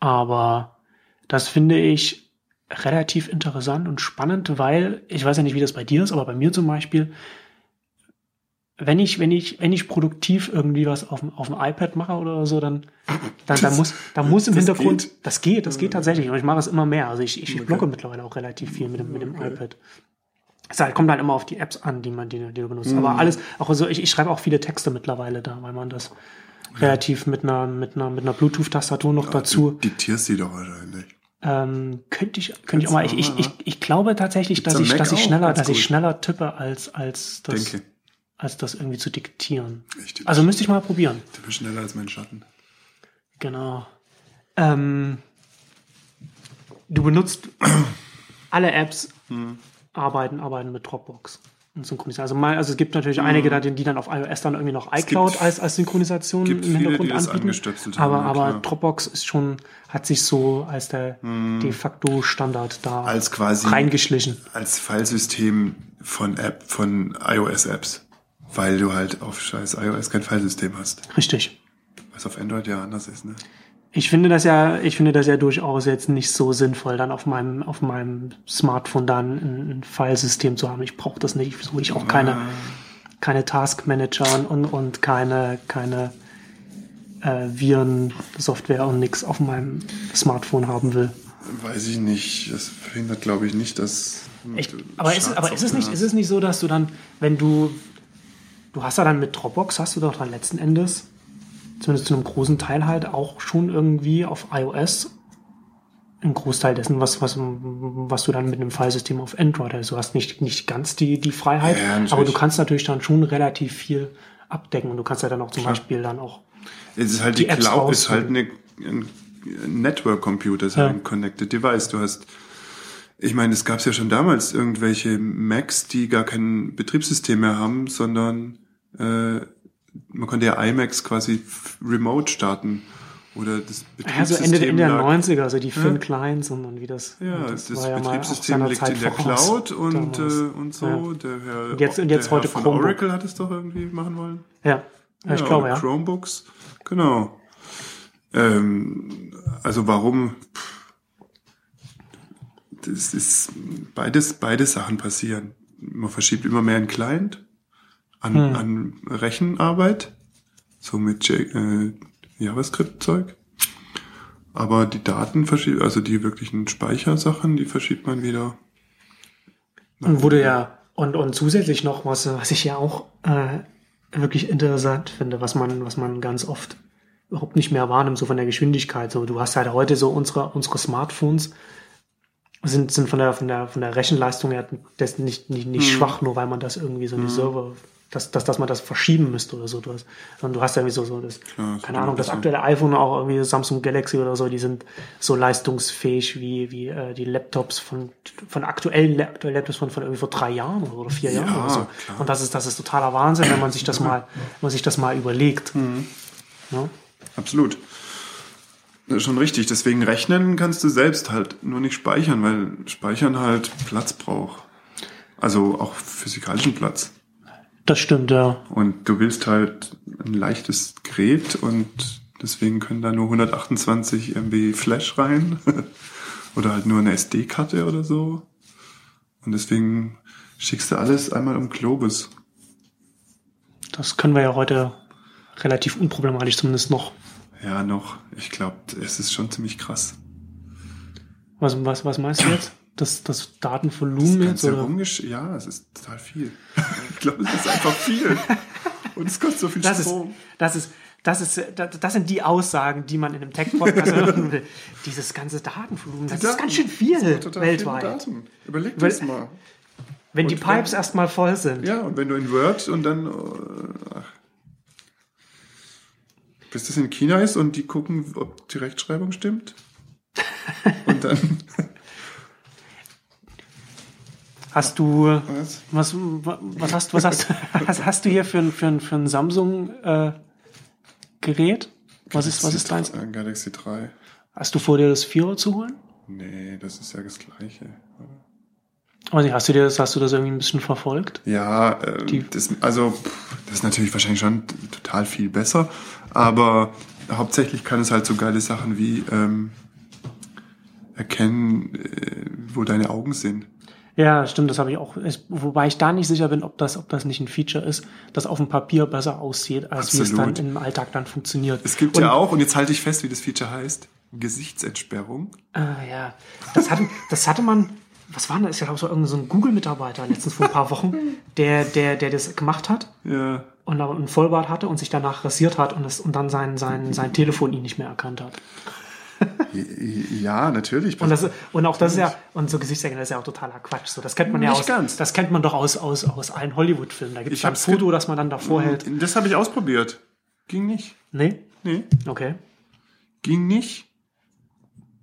Aber das finde ich relativ interessant und spannend, weil ich weiß ja nicht, wie das bei dir ist, aber bei mir zum Beispiel, wenn ich, wenn ich, wenn ich produktiv irgendwie was auf dem, auf dem iPad mache oder so, dann, dann, dann muss, dann muss im das Hintergrund, geht? das geht, das geht tatsächlich. Und ich mache es immer mehr. Also ich, ich Okay. blogge mittlerweile auch relativ viel mit dem, mit dem Okay. iPad. Es halt, kommt halt immer auf die Apps an, die man, die, die du benutzt. Mhm. Aber alles, auch so, ich, ich schreibe auch viele Texte mittlerweile da, weil man das relativ mit einer, mit einer, mit einer Bluetooth-Tastatur noch dazu. Du diktierst sie doch wahrscheinlich. Ähm, könnte ich, könnte ich auch mal, ich, ich, ich, ich glaube tatsächlich, Gibt's dass ich, Mac dass ich schneller, dass ich schneller tippe als, als das, Denke. als das irgendwie zu diktieren. Also müsste ich mal probieren. Du bist schneller als mein Schatten. Genau. Ähm, du benutzt alle Apps, Hm. Arbeiten, arbeiten mit Dropbox und synchronisieren. Also, mal, also es gibt natürlich einige, da, die dann auf iOS dann irgendwie noch iCloud gibt- als, als Synchronisation im viele, Hintergrund das anbieten. angestöpselt haben, aber, aber. Dropbox ist schon, hat sich so als der de facto Standard da. Als quasi reingeschlichen. als Filesystem von App von iOS-Apps. Weil du halt auf scheiß iOS kein Filesystem hast. Richtig. Was auf Android ja anders ist, ne? Ich finde das ja, ich finde das ja durchaus jetzt nicht so sinnvoll, dann auf meinem, auf meinem Smartphone dann ein, ein Filesystem zu haben. Ich brauche das nicht, so ich auch keine, keine Taskmanager und, und, und keine, keine äh, Viren-Software und nix auf meinem Smartphone haben will. Weiß ich nicht. Das verhindert, glaube ich, nicht, dass. Ich, aber ist, es- aber ist es nicht, ist es nicht so, dass du dann, wenn du, du hast ja dann mit Dropbox, hast du doch dann letzten Endes, zumindest zu einem großen Teil halt, auch schon irgendwie auf iOS einen Großteil dessen, was, was, was du dann mit einem Filesystem auf Android hast. Du hast nicht, nicht ganz die, die Freiheit, Ja, aber du kannst natürlich dann schon relativ viel abdecken und du kannst ja dann auch zum Beispiel dann auch Es ist halt die die, Apps Cloud, ist halt eine, ein ein Network Computer, ist Ja. halt ein Connected Device. Du hast, ich meine, es gab ja schon damals irgendwelche Macs, die gar kein Betriebssystem mehr haben, sondern äh, man konnte ja iMacs quasi remote starten Oder das Ja, so Ende, Ende der 90er, also die Finn Clients und, und wie das. Ja, das, ja auch Betriebssystem seiner liegt Zeit in der Cloud und, äh, und so. Ja. Der Herr, Und jetzt- und jetzt heute von Chromebook. Oracle hat es doch irgendwie machen wollen. Ja, ja ich glaube, ja. Chromebooks, genau. Ähm, also warum? Das ist beides, beide Sachen passieren. Man verschiebt immer mehr einen Client an, Hm. an Rechenarbeit, so mit äh, JavaScript-Zeug. Aber die Daten verschiebt, also die wirklichen Speichersachen, die verschiebt man wieder. Und wurde ja, und, und zusätzlich noch, was, was ich ja auch äh, wirklich interessant finde, was man, was man ganz oft überhaupt nicht mehr wahrnimmt, so von der Geschwindigkeit. So, du hast halt heute so unsere, unsere Smartphones sind, sind von der, von der, von der Rechenleistung her das nicht, nicht, nicht schwach, nur weil man das irgendwie so eine Server, dass, dass, dass man das verschieben müsste oder so. Du hast, du hast ja irgendwie so, so das, Klar, das keine Ahnung, das aktuelle iPhone auch irgendwie Samsung Galaxy oder so, die sind so leistungsfähig wie, wie äh, die Laptops von, von aktuellen, aktuellen Laptops von, von irgendwie vor drei Jahren oder, vier Jahren oder so. klar. Und das ist, das ist totaler Wahnsinn, wenn man sich das mal, wenn man sich das mal überlegt. Mhm. Ja? Absolut. Das ist schon richtig. Deswegen rechnen kannst du selbst halt nur nicht speichern, weil Speichern halt Platz braucht. Also auch physikalischen Platz. Das stimmt, ja. Und du willst halt ein leichtes Gerät und deswegen können da nur 128 MB Flash rein. oder halt nur eine SD-Karte oder so. Und deswegen schickst du alles einmal um Globus. Das können wir ja heute relativ unproblematisch zumindest noch. Ja, noch. Ich glaube, es ist schon ziemlich krass. Was, was, was meinst du jetzt? Das, das Datenvolumen jetzt? Ganze Oder? rumgesch ja, es ist total viel. ich glaube, es ist einfach viel. Und es kostet so viel Das ist, Strom. das ist, das ist, das, das sind die Aussagen, die man in einem Tech-Podcast hören will. Dieses ganze Datenvolumen, das ist ganz schön viel weltweit. Viele Daten. Überleg dir Weil- das mal. Wenn die Und Pipes wenn- erstmal voll sind. Ja, und wenn du in Word und dann, äh, ach, bis das in China ist und die gucken, ob die Rechtschreibung stimmt. Und dann, Hast du, was? was, was hast, was hast, was hast du hier für ein, für ein, für ein Samsung, äh, Gerät? Was ist, was ist deins? Äh, Galaxy 3. Hast du vor dir das Vierer zu holen? Nee, das ist ja das Gleiche. Nicht, hast du dir das, hast du das irgendwie ein bisschen verfolgt? Ja, äh, Die- das, also das ist natürlich wahrscheinlich schon total viel besser, aber hauptsächlich kann es halt so geile Sachen wie ähm, erkennen, äh, wo deine Augen sind. Ja, stimmt, das habe ich auch. Es, wobei ich da nicht sicher bin, ob das, ob das nicht ein Feature ist, das auf dem Papier besser aussieht, als wie es dann Absolut. im Alltag dann funktioniert. Es gibt Und- ja auch, und jetzt halte ich fest, wie das Feature heißt, Gesichtsentsperrung. Ah, ja. Das hatte, das hatte man, was war denn das? Ich glaube, so irgendein so ein Google-Mitarbeiter letztens vor ein paar Wochen, der, der, der das gemacht hat Ja, und aber einen Vollbart hatte und sich danach rasiert hat und, das, und dann sein, sein, sein Telefon ihn nicht mehr erkannt hat. Ja natürlich. Und, das, und auch das ist ja, und so Gesichtserkennung ist ja auch totaler Quatsch. So, das kennt man ja Nicht aus, ganz. das kennt man doch aus, aus, aus allen Hollywood-Filmen. Da gibt es ein Foto, das man dann davor hält. das habe ich ausprobiert. Ging nicht. Nee? Nee, Okay. ging nicht.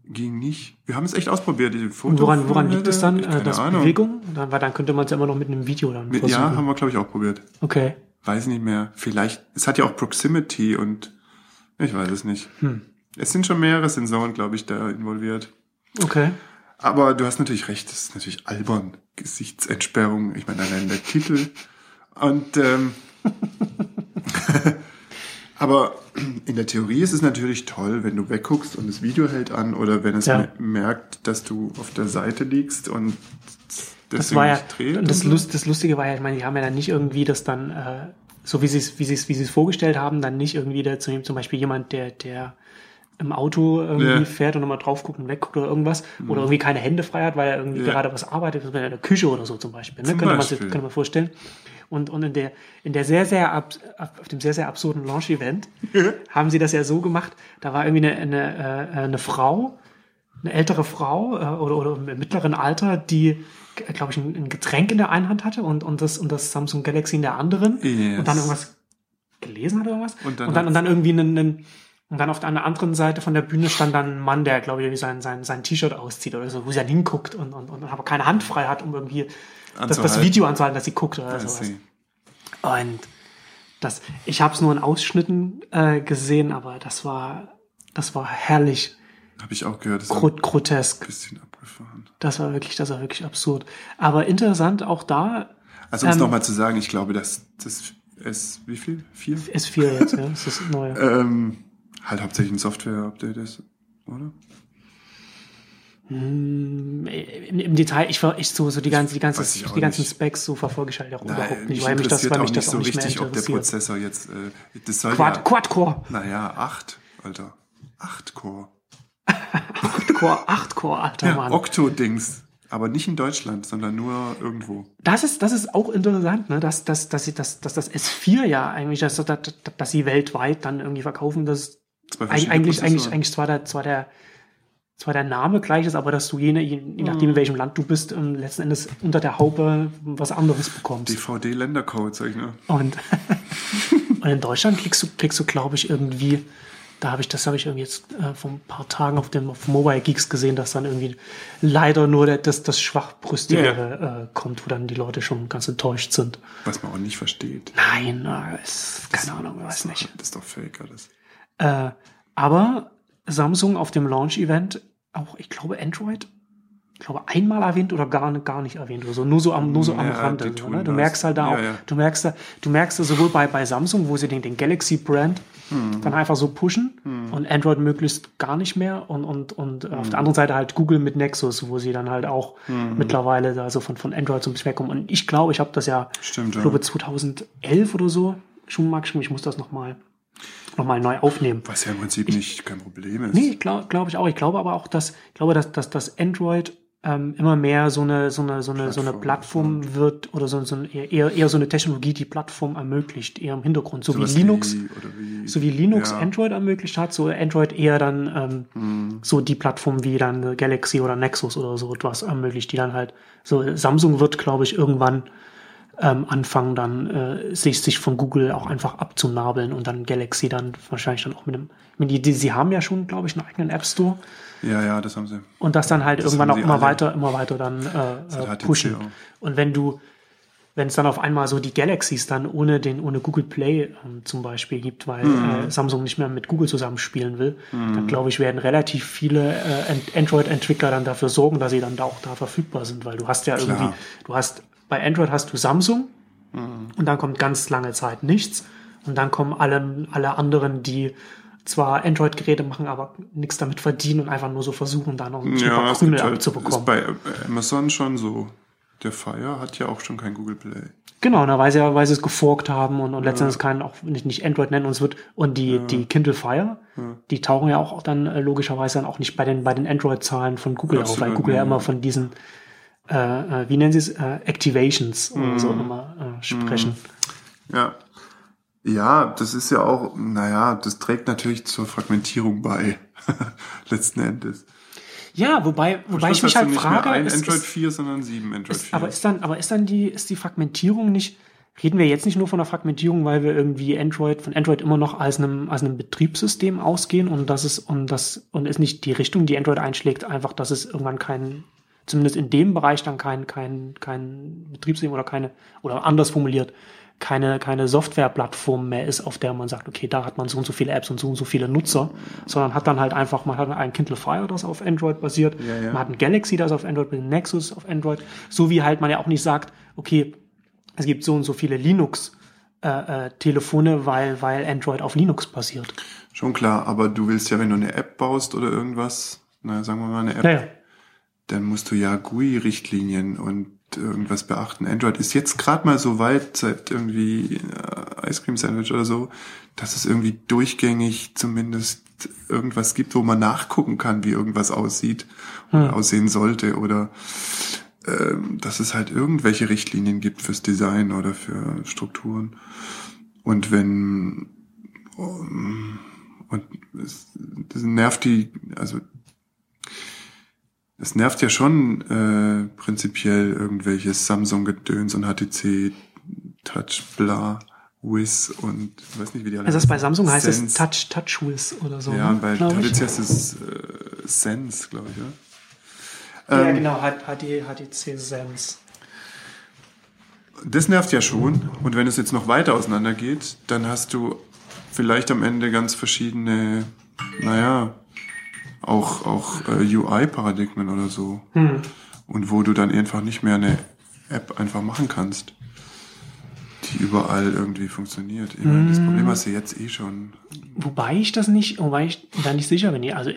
Ging nicht. Wir haben es echt ausprobiert, Foto. Woran, woran liegt es dann? Keine Äh, das Ahnung. Bewegung? Dann, weil dann könnte man es ja immer noch mit einem Video dann Mit, versuchen. ja, haben wir, glaube ich, auch probiert. Okay. Weiß nicht mehr. Vielleicht, es hat ja auch Proximity und ich weiß es nicht. Hm. Es sind schon mehrere Sensoren, glaube ich, da involviert. Okay. Aber du hast natürlich recht, das ist natürlich albern. Gesichtsentsperrung, ich meine, allein der Titel. Und ähm, aber in der Theorie ist es natürlich toll, wenn du wegguckst und das Video hält an oder wenn es Ja. me- merkt, dass du auf der Seite liegst und Das war ja, nicht dreht. und das. Lust, das Lustige war ja, ich meine, die haben ja dann nicht irgendwie das dann, äh, so wie sie es, wie sie es, wie sie es vorgestellt haben, dann nicht irgendwie zum zum Beispiel jemand, der, der im Auto irgendwie Ja. fährt und nochmal drauf guckt und wegguckt oder irgendwas oder irgendwie keine Hände frei hat, weil er irgendwie Ja. gerade was arbeitet, in der Küche oder so zum Beispiel, ne? Zum könnte, man sich, Beispiel. könnte man vorstellen. Und, und in der, in der sehr, sehr, ab, auf dem sehr, sehr absurden Launch-Event haben sie das ja so gemacht, da war irgendwie eine, eine, äh, eine Frau, eine ältere Frau äh, oder, oder im mittleren Alter, die, glaube ich, ein, ein Getränk in der einen Hand hatte und, und, das, und das Samsung Galaxy in der anderen Yes. und dann irgendwas gelesen hat oder was. Und dann und, dann, und dann irgendwie einen, einen und dann auf der anderen Seite von der Bühne stand dann ein Mann, der, glaube ich, irgendwie sein, sein, sein T-Shirt auszieht oder so, wo sie dann hinguckt und, und, und aber keine Hand frei hat, um irgendwie das, das. Video anzuhalten, dass sie guckt oder sowas. Und das, ich habe es nur in Ausschnitten äh, gesehen, aber das war Das war herrlich. Habe ich auch gehört. Das Gro grotesk. Ein bisschen abgefahren. Das war wirklich, das war wirklich absurd. Aber interessant auch da. Also um es ähm, nochmal zu sagen, ich glaube, dass das S, wie viel? Vier? S4 jetzt, ja. Das ist neu. ähm, halt hauptsächlich ein Software-Update ist, oder? Hm, Im, Im, Detail, ich war echt so, so die ganze, die ganze, die ganzen nicht. Specs so verfolge ich halt auch Nein, überhaupt nicht, weil mich das, weil mich das so auch nicht richtig, ob der Prozessor jetzt, äh, das soll Quad, ja, Quad-Core. Naja, acht, Alter. Acht Core. acht Core, acht Core, alter ja, Mann. Octo-Dings. Aber nicht in Deutschland, sondern nur irgendwo. Das ist, das ist auch interessant, ne? dass, dass, dass, dass, dass das S4 ja eigentlich, dass, dass, dass sie weltweit dann irgendwie verkaufen, das eigentlich, eigentlich, eigentlich zwar der, zwar der, zwar der Name gleich ist, aber dass du jene, je, je nachdem in welchem Land du bist, ähm, letzten Endes unter der Haube was anderes bekommst. DVD-Ländercode, sag ich nur. Und, und in Deutschland kriegst du, kriegst du, glaube ich, irgendwie, da habe ich, das habe ich irgendwie jetzt äh, vor ein paar Tagen auf dem auf Mobile Geeks gesehen, dass dann irgendwie leider nur der, das, das Schwachbrüstigere yeah. äh, kommt, wo dann die Leute schon ganz enttäuscht sind. Was man auch nicht versteht. Nein, äh, ist, keine das, Ahnung, weiß nicht. Das ist doch fake alles. Äh, aber Samsung auf dem Launch-Event auch, ich glaube, Android, ich glaube, einmal erwähnt oder gar, gar nicht erwähnt oder so, nur so am, nur so am ja, Rande. So, ne? Du merkst halt da ja, auch, ja. du merkst da, du merkst da sowohl bei, bei Samsung, wo sie den, den Galaxy-Brand hm. dann einfach so pushen hm. und Android möglichst gar nicht mehr und, und, und hm. auf der anderen Seite halt Google mit Nexus, wo sie dann halt auch hm. mittlerweile da so von, von Android so ein bisschen wegkommen. Und ich glaube, ich habe das ja, Stimmt, ich glaube 2011 oder so schon mal geschrieben, ich muss das nochmal nochmal neu aufnehmen. Was ja im Prinzip ich, nicht kein Problem ist. Nee, glaube glaub ich auch. Ich glaube aber auch, dass, ich glaube, dass, dass, dass Android ähm, immer mehr so eine, so eine, so eine, Plattform, so eine Plattform wird oder so, so eher, eher so eine Technologie, die Plattform ermöglicht, eher im Hintergrund. So, so wie Linux, wie, so wie Linux ja. Android ermöglicht hat, so Android eher dann ähm, mhm. so die Plattform wie dann Galaxy oder Nexus oder so etwas ermöglicht, die dann halt, so Samsung wird, glaube ich, irgendwann ähm, anfangen dann äh, sich, sich von Google auch einfach abzunabeln und dann Galaxy dann wahrscheinlich dann auch mit einem, mit die, die, sie haben ja schon, glaube ich, einen eigenen App Store. Ja, ja, das haben sie. Und das dann halt das irgendwann auch immer alle. weiter, immer weiter dann äh, äh pushen. Und wenn du, wenn es dann auf einmal so die Galaxies dann ohne den, ohne Google Play ähm, zum Beispiel gibt, weil mhm. äh, Samsung nicht mehr mit Google zusammenspielen will, mhm. dann glaube ich, werden relativ viele äh, Android-Entwickler dann dafür sorgen, dass sie dann da auch da verfügbar sind, weil du hast ja Klar. irgendwie, du hast bei Android hast du Samsung mhm. und dann kommt ganz lange Zeit nichts und dann kommen alle, alle anderen, die zwar Android-Geräte machen, aber nichts damit verdienen und einfach nur so versuchen, da noch ein ja, Krümel halt, abzubekommen. Ist bei Amazon schon so. Der Fire hat ja auch schon kein Google Play. Genau, na, weil sie ja, weil sie es geforkt haben und, und ja. letztendlich keinen auch nicht, nicht Android nennen und es wird und die ja. die Kindle Fire, ja. die tauchen ja auch dann äh, logischerweise dann auch nicht bei den bei den Android-Zahlen von Google Absolut, auf, weil Google ja immer von diesen äh, äh, wie nennen sie es, äh, Activations oder mhm. so immer äh, sprechen. Mhm. Ja. Ja, das ist ja auch, naja, das trägt natürlich zur Fragmentierung bei, letzten Endes. Ja, wobei, wobei ich mich halt frage. Ein ist, Android 4, sondern sieben Android ist, 4. Aber ist dann, aber ist dann die, ist die Fragmentierung nicht, reden wir jetzt nicht nur von der Fragmentierung, weil wir irgendwie Android, von Android immer noch als einem, als einem Betriebssystem ausgehen und das ist, und das, und ist nicht die Richtung, die Android einschlägt, einfach, dass es irgendwann kein zumindest in dem Bereich dann kein, kein, kein Betriebssystem oder keine, oder anders formuliert, keine, keine Softwareplattform mehr ist, auf der man sagt, okay, da hat man so und so viele Apps und so und so viele Nutzer, sondern hat dann halt einfach, man hat ein Kindle Fire, das auf Android basiert, ja, ja. man hat ein Galaxy, das auf Android basiert, Nexus auf Android, so wie halt man ja auch nicht sagt, okay, es gibt so und so viele Linux äh, äh, Telefone, weil, weil Android auf Linux basiert. Schon klar, aber du willst ja, wenn du eine App baust oder irgendwas, na, sagen wir mal eine App, ja, dann musst du ja GUI-Richtlinien und irgendwas beachten. Android ist jetzt gerade mal so weit, seit irgendwie äh, Ice Cream Sandwich oder so, dass es irgendwie durchgängig zumindest irgendwas gibt, wo man nachgucken kann, wie irgendwas aussieht oder hm. aussehen sollte oder ähm, dass es halt irgendwelche Richtlinien gibt fürs Design oder für Strukturen. Und wenn um, und es, das nervt die, also es nervt ja schon äh, prinzipiell irgendwelches Samsung-Gedöns und HTC Touch, bla, Wiz und ich weiß nicht, wie die alle Also das bei Samsung heißt Sense. es Touch, Touch Wiz oder so. Ja, ne? bei HTC heißt es äh, Sense, glaube ich, ja. Ja, ähm, genau, HTC Sense. Das nervt ja schon. Und wenn es jetzt noch weiter auseinander geht, dann hast du vielleicht am Ende ganz verschiedene naja, auch, auch äh, UI-Paradigmen oder so. Hm. Und wo du dann einfach nicht mehr eine App einfach machen kannst, die überall irgendwie funktioniert. Ich meine, das Problem hast du jetzt eh schon. Wobei ich das nicht, wobei ich da nicht sicher bin. Also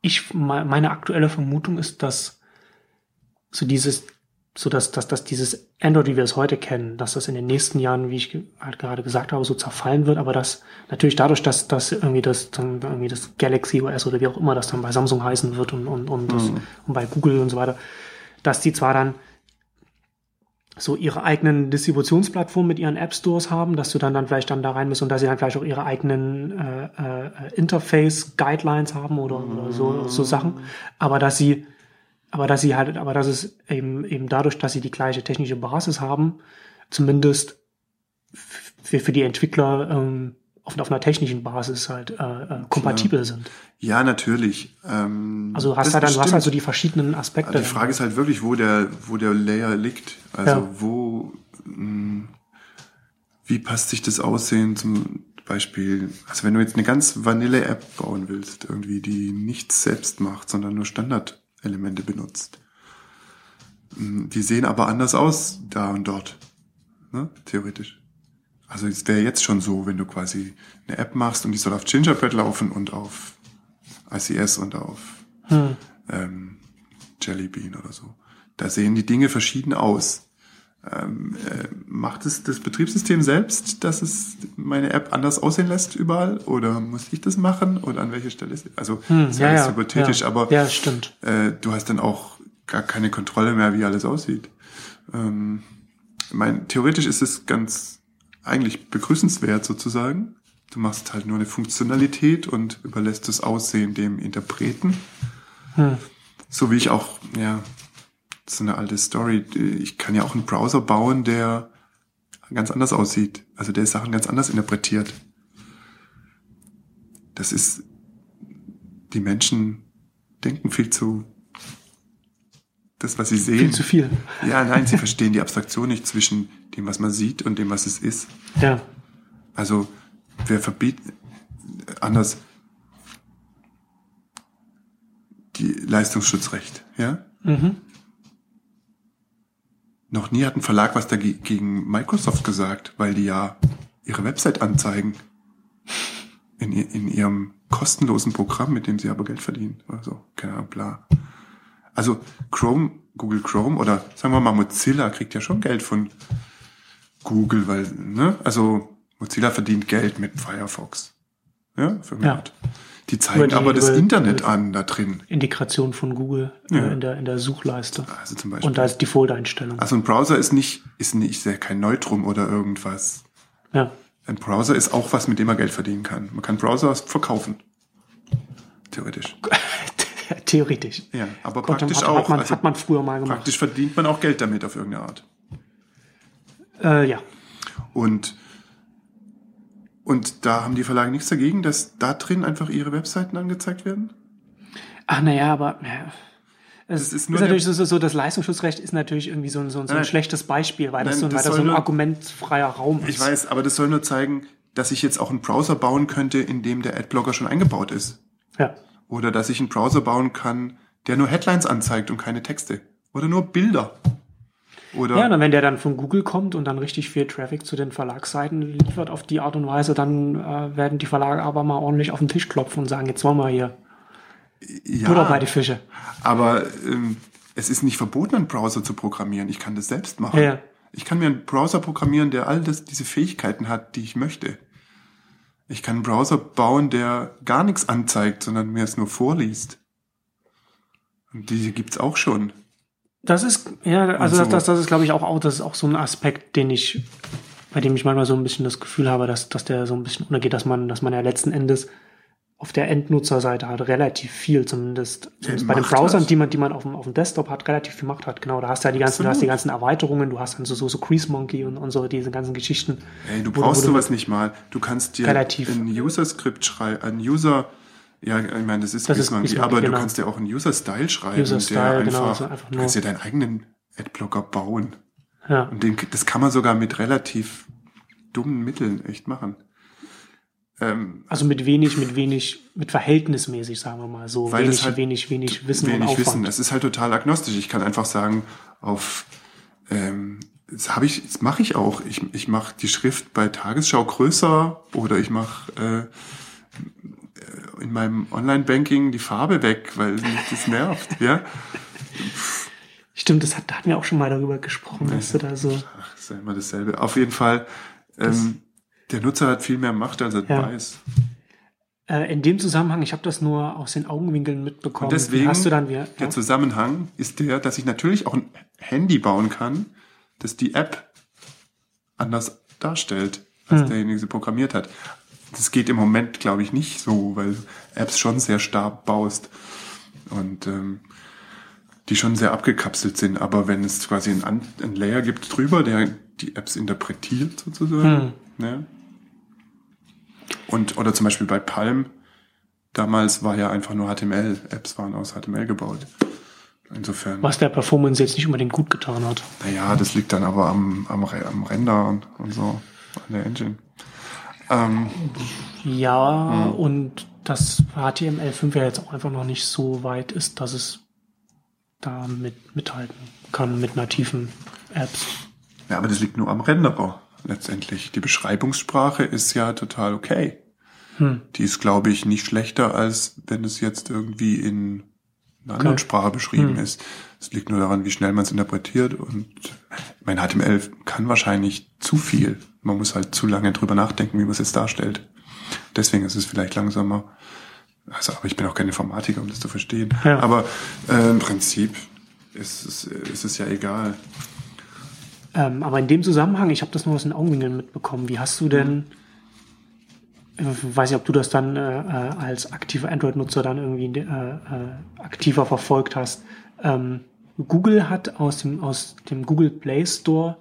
ich, me- meine aktuelle Vermutung ist, dass so dieses, so dass, dass, dass dieses Android, wie wir es heute kennen, dass das in den nächsten Jahren, wie ich halt gerade gesagt habe, so zerfallen wird, aber dass natürlich dadurch, dass, dass irgendwie das dann irgendwie das Galaxy OS oder wie auch immer das dann bei Samsung heißen wird und, und, und, das, und bei Google und so weiter, dass die zwar dann so ihre eigenen Distributionsplattformen mit ihren App Stores haben, dass du dann dann vielleicht dann da rein bist und dass sie dann vielleicht auch ihre eigenen äh, äh, Interface Guidelines haben oder, oder so so Sachen, aber dass sie aber dass sie halt aber dass es eben eben dadurch, dass sie die gleiche technische Basis haben, zumindest für, für die Entwickler ähm, auf, auf einer technischen Basis halt äh, äh, kompatibel sind. Ja, natürlich. Ähm, Also hast das halt dann, du hast bestimmt. halt so die verschiedenen Aspekte. Also die Frage ist halt wirklich, wo der, wo der Layer liegt. Also Ja. wo, mh, wie passt sich das Aussehen zum Beispiel, also wenn du jetzt eine ganz Vanille-App bauen willst, irgendwie, die nichts selbst macht, sondern nur Standardelemente benutzt. Mh, Die sehen aber anders aus da und dort, ne? theoretisch. Also es wäre jetzt schon so, wenn du quasi eine App machst und die soll auf Gingerbread laufen und auf ICS und auf Hm. ähm, Jelly Bean oder so. Da sehen die Dinge verschieden aus. Ähm, äh, macht es das Betriebssystem selbst, dass es meine App anders aussehen lässt überall? Oder muss ich das machen? Oder an welcher Stelle ist Also, Hm, das ist ja, alles ja, hypothetisch, ja. aber Ja, stimmt. äh, du hast dann auch gar keine Kontrolle mehr, wie alles aussieht. Ähm, ich mein, theoretisch ist es ganz eigentlich begrüßenswert sozusagen. Du machst halt nur eine Funktionalität und überlässt das Aussehen dem Interpreten. Hm. So wie ich auch, ja, so eine alte Story. Ich kann ja auch einen Browser bauen, der ganz anders aussieht. Also der Sachen ganz anders interpretiert. Das ist, die Menschen denken viel zu, das, was sie sehen. Viel zu viel. Ja, nein, sie verstehen die Abstraktion nicht zwischen dem, was man sieht und dem, was es ist. Ja. Also, wer verbietet, anders, die Leistungsschutzrecht, ja? Mhm. Noch nie hat ein Verlag was dagegen Microsoft gesagt, weil die ja ihre Website anzeigen. In, in ihrem kostenlosen Programm, mit dem sie aber Geld verdienen. Oder so. Keine Ahnung, bla. Also Chrome, Google Chrome oder sagen wir mal Mozilla kriegt ja schon Geld von Google, weil, ne? Also Mozilla verdient Geld mit Firefox. Ja, für Ja. Die zeigen die- aber das über- Internet an da drin. Integration von Google Ja. äh, in, der, in der Suchleiste. Also zum Beispiel. Und da ist Default-Einstellung. Also ein Browser ist nicht, ist nicht, ja kein Neutrum oder irgendwas. Ja. Ein Browser ist auch was, mit dem man Geld verdienen kann. Man kann Browser verkaufen. Theoretisch. Theoretisch. Ja, aber Gott, praktisch hat, auch. Hat man, Also hat man früher mal gemacht. praktisch verdient man auch Geld damit auf irgendeine Art. Äh, ja. Und, und da haben die Verlage nichts dagegen, dass da drin einfach ihre Webseiten angezeigt werden? Ach, naja, aber ja. es ist ist, natürlich so, so, das Leistungsschutzrecht ist natürlich irgendwie so ein, so ein, so ein Nein. schlechtes Beispiel, weil das Nein, so, das weil das so ein nur- argumentfreier Raum ist. Ich weiß, aber das soll nur zeigen, dass ich jetzt auch einen Browser bauen könnte, in dem der Adblocker schon eingebaut ist. Ja. Oder dass ich einen Browser bauen kann, der nur Headlines anzeigt und keine Texte. Oder nur Bilder. Oder Ja, und wenn der dann von Google kommt und dann richtig viel Traffic zu den Verlagsseiten liefert auf die Art und Weise, dann äh, werden die Verlage aber mal ordentlich auf den Tisch klopfen und sagen, jetzt wollen wir hier ja, Butter bei die Fische. aber ähm, es ist nicht verboten, einen Browser zu programmieren. Ich kann das selbst machen. Ja. Ich kann mir einen Browser programmieren, der all das, diese Fähigkeiten hat, die ich möchte. Ich kann einen Browser bauen, der gar nichts anzeigt, sondern mir es nur vorliest. Und diese gibt's auch schon. Das ist, ja, also so. das, das, das ist, glaube ich, auch, auch, das ist auch so ein Aspekt, den ich, bei dem ich manchmal so ein bisschen das Gefühl habe, dass, dass der so ein bisschen untergeht, dass man, dass man ja letzten Endes auf der Endnutzerseite halt relativ viel, zumindest, zumindest bei den Browsern, hat. die man, die man auf dem, auf dem Desktop hat, relativ viel Macht hat. Genau, da hast du ja die ganzen, du hast die ganzen Erweiterungen, du hast dann so, so, so Crease Monkey und, und so diese ganzen Geschichten. Ey, du brauchst sowas nicht mal. Du kannst dir Relativ. ein User-Skript schreiben, ein User, ja, ich meine, das ist Das ist Gizmonkey, Gizmonkey, aber genau. du kannst dir auch einen User-Style schreiben, User-Style, der genau, einfach, also einfach du kannst dir deinen eigenen Adblocker bauen. Ja. Und den, das kann man sogar mit relativ dummen Mitteln echt machen. Ähm, Also mit wenig, mit wenig, mit verhältnismäßig, sagen wir mal so. Weil wenig, halt wenig, wenig Wissen und wenig Aufwand. Wissen. Es ist halt total agnostisch. Ich kann einfach sagen, auf ähm, das habe ich, das mache ich auch. Ich, ich mache die Schrift bei Tagesschau größer oder ich mache äh, in meinem Online-Banking die Farbe weg, weil mich das nervt. Ja, Stimmt, das hat, da hatten wir auch schon mal darüber gesprochen, dass du da so. Ach, ist ja immer dasselbe. Auf jeden Fall, ähm, der Nutzer hat viel mehr Macht, als er Ja. weiß. Äh, in dem Zusammenhang, ich habe das nur aus den Augenwinkeln mitbekommen. Und deswegen, hast du dann wieder. der Ja? Zusammenhang ist der, dass ich natürlich auch ein Handy bauen kann, das die App anders darstellt, als Hm. derjenige sie programmiert hat. Das geht im Moment, glaube ich, nicht so, weil Apps schon sehr stark baust und ähm, die schon sehr abgekapselt sind. Aber wenn es quasi ein, An- ein Layer gibt drüber, der die Apps interpretiert sozusagen, ne? und oder zum Beispiel bei Palm, damals war ja einfach nur HTML, Apps waren aus HTML gebaut. Insofern, Was der Performance jetzt nicht unbedingt gut getan hat. naja, das liegt dann aber am, am, am Render und, und so, an der Engine. Ähm, Ja, Hm. und das HTML5 ja jetzt auch einfach noch nicht so weit ist, dass es da mit, mithalten kann mit nativen Apps. ja, aber das liegt nur am Renderer letztendlich. Die Beschreibungssprache ist ja total okay. Hm. Die ist, glaube ich, nicht schlechter, als wenn es jetzt irgendwie in einer anderen Okay. Sprache beschrieben Hm. ist. Es liegt nur daran, wie schnell man es interpretiert. Und mein HTML kann wahrscheinlich zu viel. Man muss halt zu lange drüber nachdenken, wie man es jetzt darstellt. Deswegen ist es vielleicht langsamer. Also, aber ich bin auch kein Informatiker, um das zu verstehen. Ja. Aber äh, im Prinzip ist es, ist es ja egal. Ähm, aber in dem Zusammenhang, ich habe das nur aus den Augenwinkeln mitbekommen. Wie hast du denn, ich weiß nicht, ob du das dann äh, äh, als aktiver Android-Nutzer dann irgendwie äh, äh, aktiver verfolgt hast. Ähm, Google hat aus dem, aus dem Google Play Store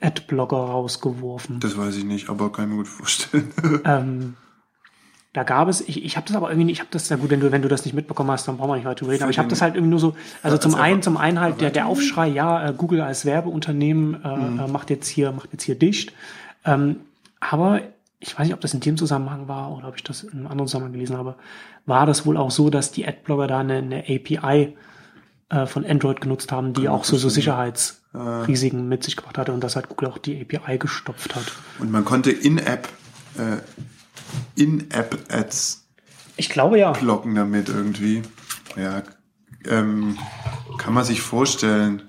Adblocker rausgeworfen. Das weiß ich nicht, aber kann ich mir gut vorstellen. Ähm, da gab es, ich, ich habe das aber irgendwie ich habe das, ja gut, wenn du, wenn du das nicht mitbekommen hast, dann brauchen wir nicht weiter reden, aber ich habe das halt irgendwie nur so, also Ja, zum als einen, zum einen halt der, der Aufschrei, ja, äh, Google als Werbeunternehmen äh, Mhm. macht jetzt hier, macht jetzt hier dicht. Ähm, aber ich weiß nicht, ob das in dem Zusammenhang war oder ob ich das in einem anderen Zusammenhang gelesen habe, war das wohl auch so, dass die Adblogger da eine, eine API äh, von Android genutzt haben, die auch so, so Sicherheitsrisiken mit sich gebracht hatte und dass halt Google auch die API gestopft hat. Und man konnte in-App, äh, in-App-Ads Ich glaube ja. blocken damit irgendwie. Ja, ähm, kann man sich vorstellen.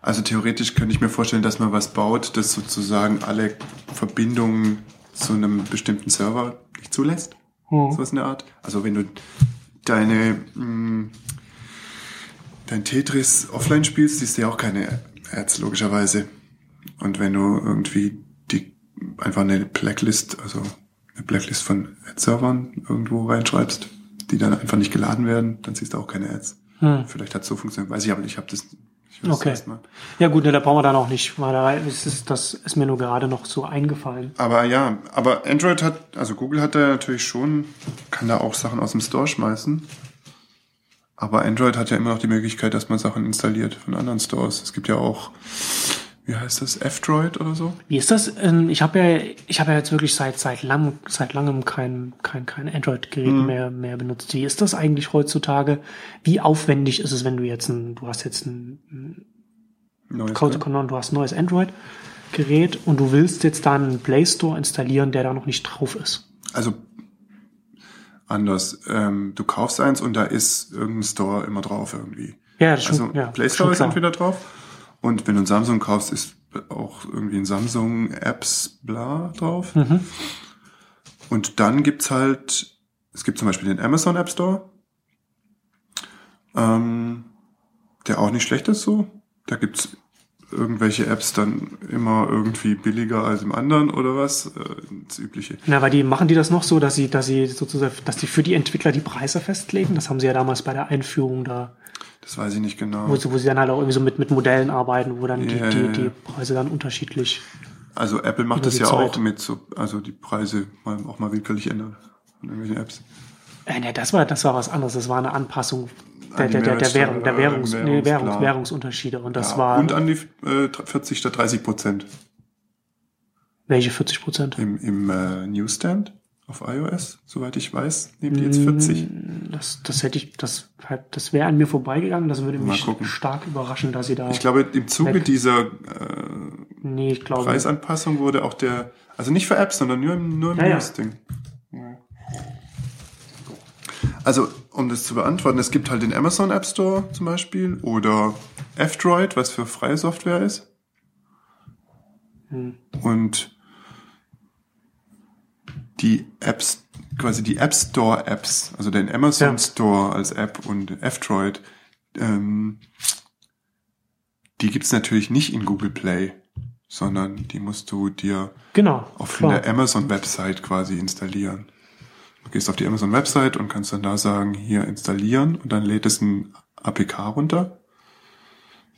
Also theoretisch könnte ich mir vorstellen, dass man was baut, das sozusagen alle Verbindungen zu einem bestimmten Server nicht zulässt. Hm. Sowas in der Art. Also wenn du deine mh, dein Tetris offline spielst, siehst du ja auch keine Ads logischerweise. Und wenn du irgendwie die einfach eine Blacklist, also eine Blacklist von Ad-Servern irgendwo reinschreibst, die dann einfach nicht geladen werden, dann siehst du auch keine Ads. Hm. Vielleicht hat es so funktioniert, weiß ich aber nicht. Ich habe das. Weiß Okay. das. Ja gut, ne, da brauchen wir dann auch nicht, weil da ist, es- das ist mir nur gerade noch so eingefallen. Aber ja, aber Android hat, also Google hat da natürlich schon, kann da auch Sachen aus dem Store schmeißen. Aber Android hat ja immer noch die Möglichkeit, dass man Sachen installiert von anderen Stores. Es gibt ja auch, wie heißt das, F-Droid oder so? Wie ist das? Ähm, Ich habe ja, ich habe ja jetzt wirklich seit seit lang, seit langem kein kein kein Android-Gerät mehr mehr benutzt. Wie ist das eigentlich heutzutage? Wie aufwendig ist es, wenn du jetzt ein, du hast jetzt ein Neues Code du hast ein neues Android-Gerät und du willst jetzt dann einen Play Store installieren, der da noch nicht drauf ist. Also anders. Ähm, du kaufst eins und da ist irgendein Store immer drauf irgendwie. Ja, das ist Also schon, ja, Play Store ist entweder drauf und wenn du ein Samsung kaufst, ist auch irgendwie ein Samsung Apps bla drauf. Mhm. Und dann gibt's halt, es gibt zum Beispiel den Amazon App Store, ähm, der auch nicht schlecht ist so. Da gibt's irgendwelche Apps dann immer irgendwie billiger als im anderen oder was. Äh, Das übliche. Na, weil die machen die das noch so, dass sie, dass sie sozusagen, dass die für die Entwickler die Preise festlegen. Das haben sie ja damals bei der Einführung da, Das weiß ich nicht genau. wo sie, wo sie dann halt auch irgendwie so mit, mit Modellen arbeiten, wo dann die, Ja, die, ja. die Preise dann unterschiedlich. Also Apple macht das die ja Zeit. auch mit so, also die Preise mal, auch mal willkürlich ändern von irgendwelchen Apps. Äh, ne, das war, das war was anderes. Das war eine Anpassung der, An die der, der, der, Währung, der Währungs, äh, nee, Währungs. Währungsunterschiede. Und das Ja, war, und an die äh, 40 statt 30 Prozent welche 40 Prozent? im, im äh, Newsstand auf iOS, soweit ich weiß, nehmen die jetzt 40. Das, das hätte ich, das, das wäre an mir vorbeigegangen. Das würde mich stark überraschen, dass sie da. Ich glaube, im Zuge Weg. dieser äh, nee, ich glaube. Preisanpassung wurde auch der, also nicht für Apps, sondern nur im, nur im Ja, ja. News-Ding. Also, um das zu beantworten, es gibt halt den Amazon App Store zum Beispiel oder F-Droid, was für freie Software ist. Hm. Und die Apps, quasi die App Store Apps, also den Amazon Ja. Store als App und F-Droid, ähm, die gibt's natürlich nicht in Google Play, sondern die musst du dir Genau. auf klar. der Amazon-Website quasi installieren. Du gehst auf die Amazon-Website und kannst dann da sagen, hier installieren und dann lädt es ein APK runter,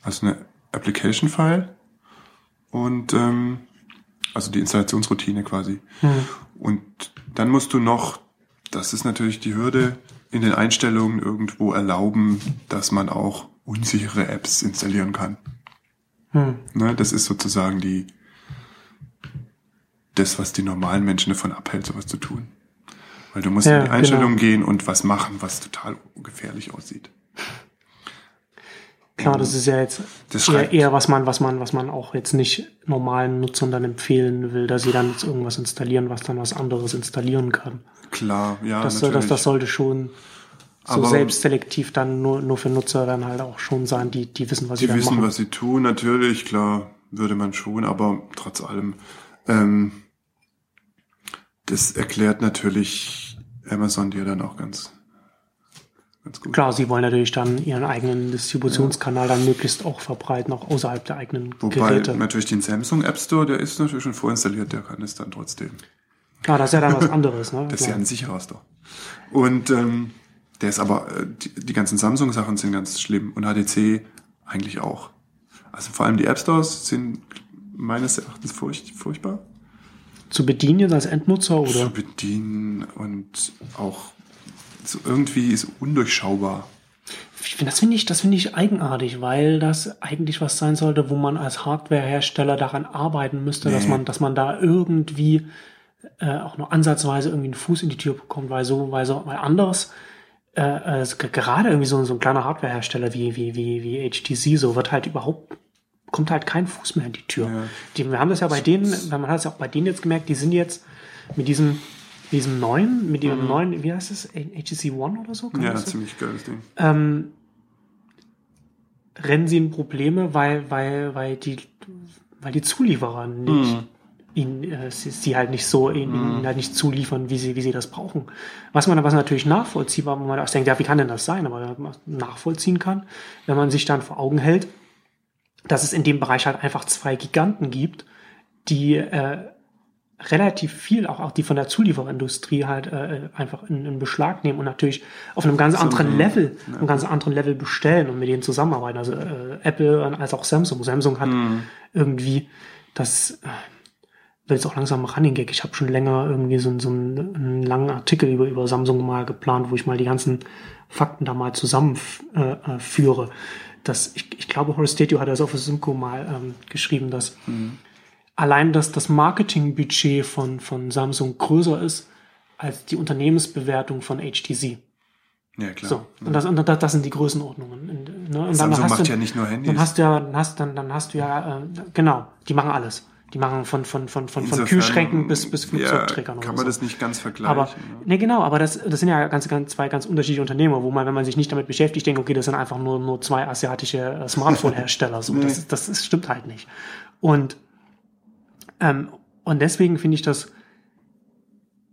also eine Application-File und ähm, also die Installationsroutine quasi. Hm. Und dann musst du noch, das ist natürlich die Hürde, in den Einstellungen irgendwo erlauben, dass man auch unsichere Apps installieren kann. Hm. Ne, das ist sozusagen die, das, was die normalen Menschen davon abhält, sowas zu tun. Weil du musst Ja, in die Einstellungen genau. gehen und was machen, was total gefährlich aussieht. Klar, das ist ja jetzt eher, eher was man, was man, was man auch jetzt nicht normalen Nutzern dann empfehlen will, dass sie dann jetzt irgendwas installieren, was dann was anderes installieren kann. Klar, ja, Das, natürlich. das, das sollte schon so Aber- selbstselektiv dann nur, nur für Nutzer dann halt auch schon sein, die, die wissen, was sie die dann wissen, machen. was sie tun, natürlich, klar, würde man schon, aber trotz allem, ähm, das erklärt natürlich Amazon dir dann auch ganz, ganz gut. Klar, sie wollen natürlich dann ihren eigenen Distributionskanal dann möglichst auch verbreiten, auch außerhalb der eigenen Wobei Geräte. natürlich den Samsung App Store, der ist natürlich schon vorinstalliert, der kann es dann trotzdem. Klar, das ist ja dann was anderes, ne? Das ist ja ein sicherer Store. Und ähm, der ist aber, äh, die, die ganzen Samsung-Sachen sind ganz schlimm und HTC eigentlich auch. Also vor allem die App Stores sind meines Erachtens furcht, furchtbar Zu bedienen als Endnutzer zu oder? bedienen und auch so irgendwie ist undurchschaubar. Ich finde, das finde ich, das finde ich eigenartig, weil das eigentlich was sein sollte, wo man als Hardwarehersteller daran arbeiten müsste, dass Nee. man, dass man da irgendwie äh, auch nur ansatzweise irgendwie einen Fuß in die Tür bekommt, weil so, weil so, weil anders äh, äh, gerade irgendwie so, so ein kleiner Hardwarehersteller wie, wie, wie, wie HTC, so wird halt überhaupt, kommt halt kein Fuß mehr in die Tür. Ja. Die, wir haben das ja bei denen, man hat es ja auch bei denen jetzt gemerkt, die sind jetzt mit diesem, diesem neuen, mit dem neuen, wie heißt es, HTC One oder so? Mhm. Ja, ziemlich geiles Ding. ähm, rennen sie in Probleme, weil, weil, weil die, weil die Zulieferer nicht, ihnen, äh, sie, sie halt nicht so, ihnen, ihnen halt nicht zuliefern, wie sie, wie sie das brauchen. Was man, was natürlich nachvollziehbar, wo man auch denkt, ja, wie kann denn das sein? Aber man nachvollziehen kann, wenn man sich dann vor Augen hält, dass es in dem Bereich halt einfach zwei Giganten gibt, die äh, relativ viel, auch, auch die von der Zulieferindustrie halt äh, einfach in, in Beschlag nehmen und natürlich auf einem ganz anderen Level, einem ganz anderen Level bestellen und mit denen zusammenarbeiten. Also äh, Apple als auch Samsung. Samsung hat irgendwie das äh, will jetzt auch langsam Running Gag. Ich habe schon länger irgendwie so, so einen, einen langen Artikel über, über Samsung mal geplant, wo ich mal die ganzen Fakten da mal zusammenführe. Äh, führe. das, ich, ich glaube, Horace Statue hat das auf Simco mal ähm, geschrieben, dass allein dass das Marketingbudget von, von Samsung größer ist als die Unternehmensbewertung von HTC. Ja, klar. So, und das, und das, das sind die Größenordnungen. Und, ne? und Samsung macht du, ja nicht nur Handys. Dann hast du ja, dann hast, dann, dann hast du ja, äh, genau, die machen alles. Die machen von, von, von, von, von Insofern, Kühlschränken bis, bis ja, Flugzeugträgern. Kann oder man so. das nicht ganz vergleichen. Aber, ne? nee, genau, aber das, das sind ja ganz, ganz, zwei ganz unterschiedliche Unternehmen, wo man, wenn man sich nicht damit beschäftigt, denkt, okay, das sind einfach nur, nur zwei asiatische äh, Smartphone-Hersteller. So, das, das, das stimmt halt nicht. Und, ähm, und deswegen finde ich das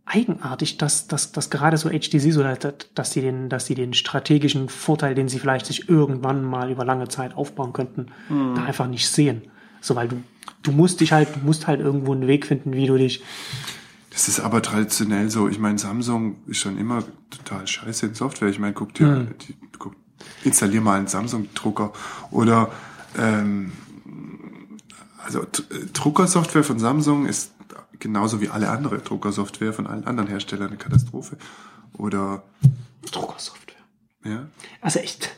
eigenartig, dass, dass, dass gerade so HTC so, dass, dass die den, dass die den strategischen Vorteil, den sie vielleicht sich irgendwann mal über lange Zeit aufbauen könnten, da einfach nicht sehen. So, weil du, du musst dich halt, du musst halt irgendwo einen Weg finden, wie du dich, Das ist aber traditionell so. Ich meine, Samsung ist schon immer total scheiße in Software. Ich meine, guck dir, Hm. die, guck, installier mal einen Samsung-Drucker oder ähm, also äh, Druckersoftware von Samsung ist genauso wie alle andere Druckersoftware von allen anderen Herstellern eine Katastrophe. Oder Druckersoftware. ja, Also echt.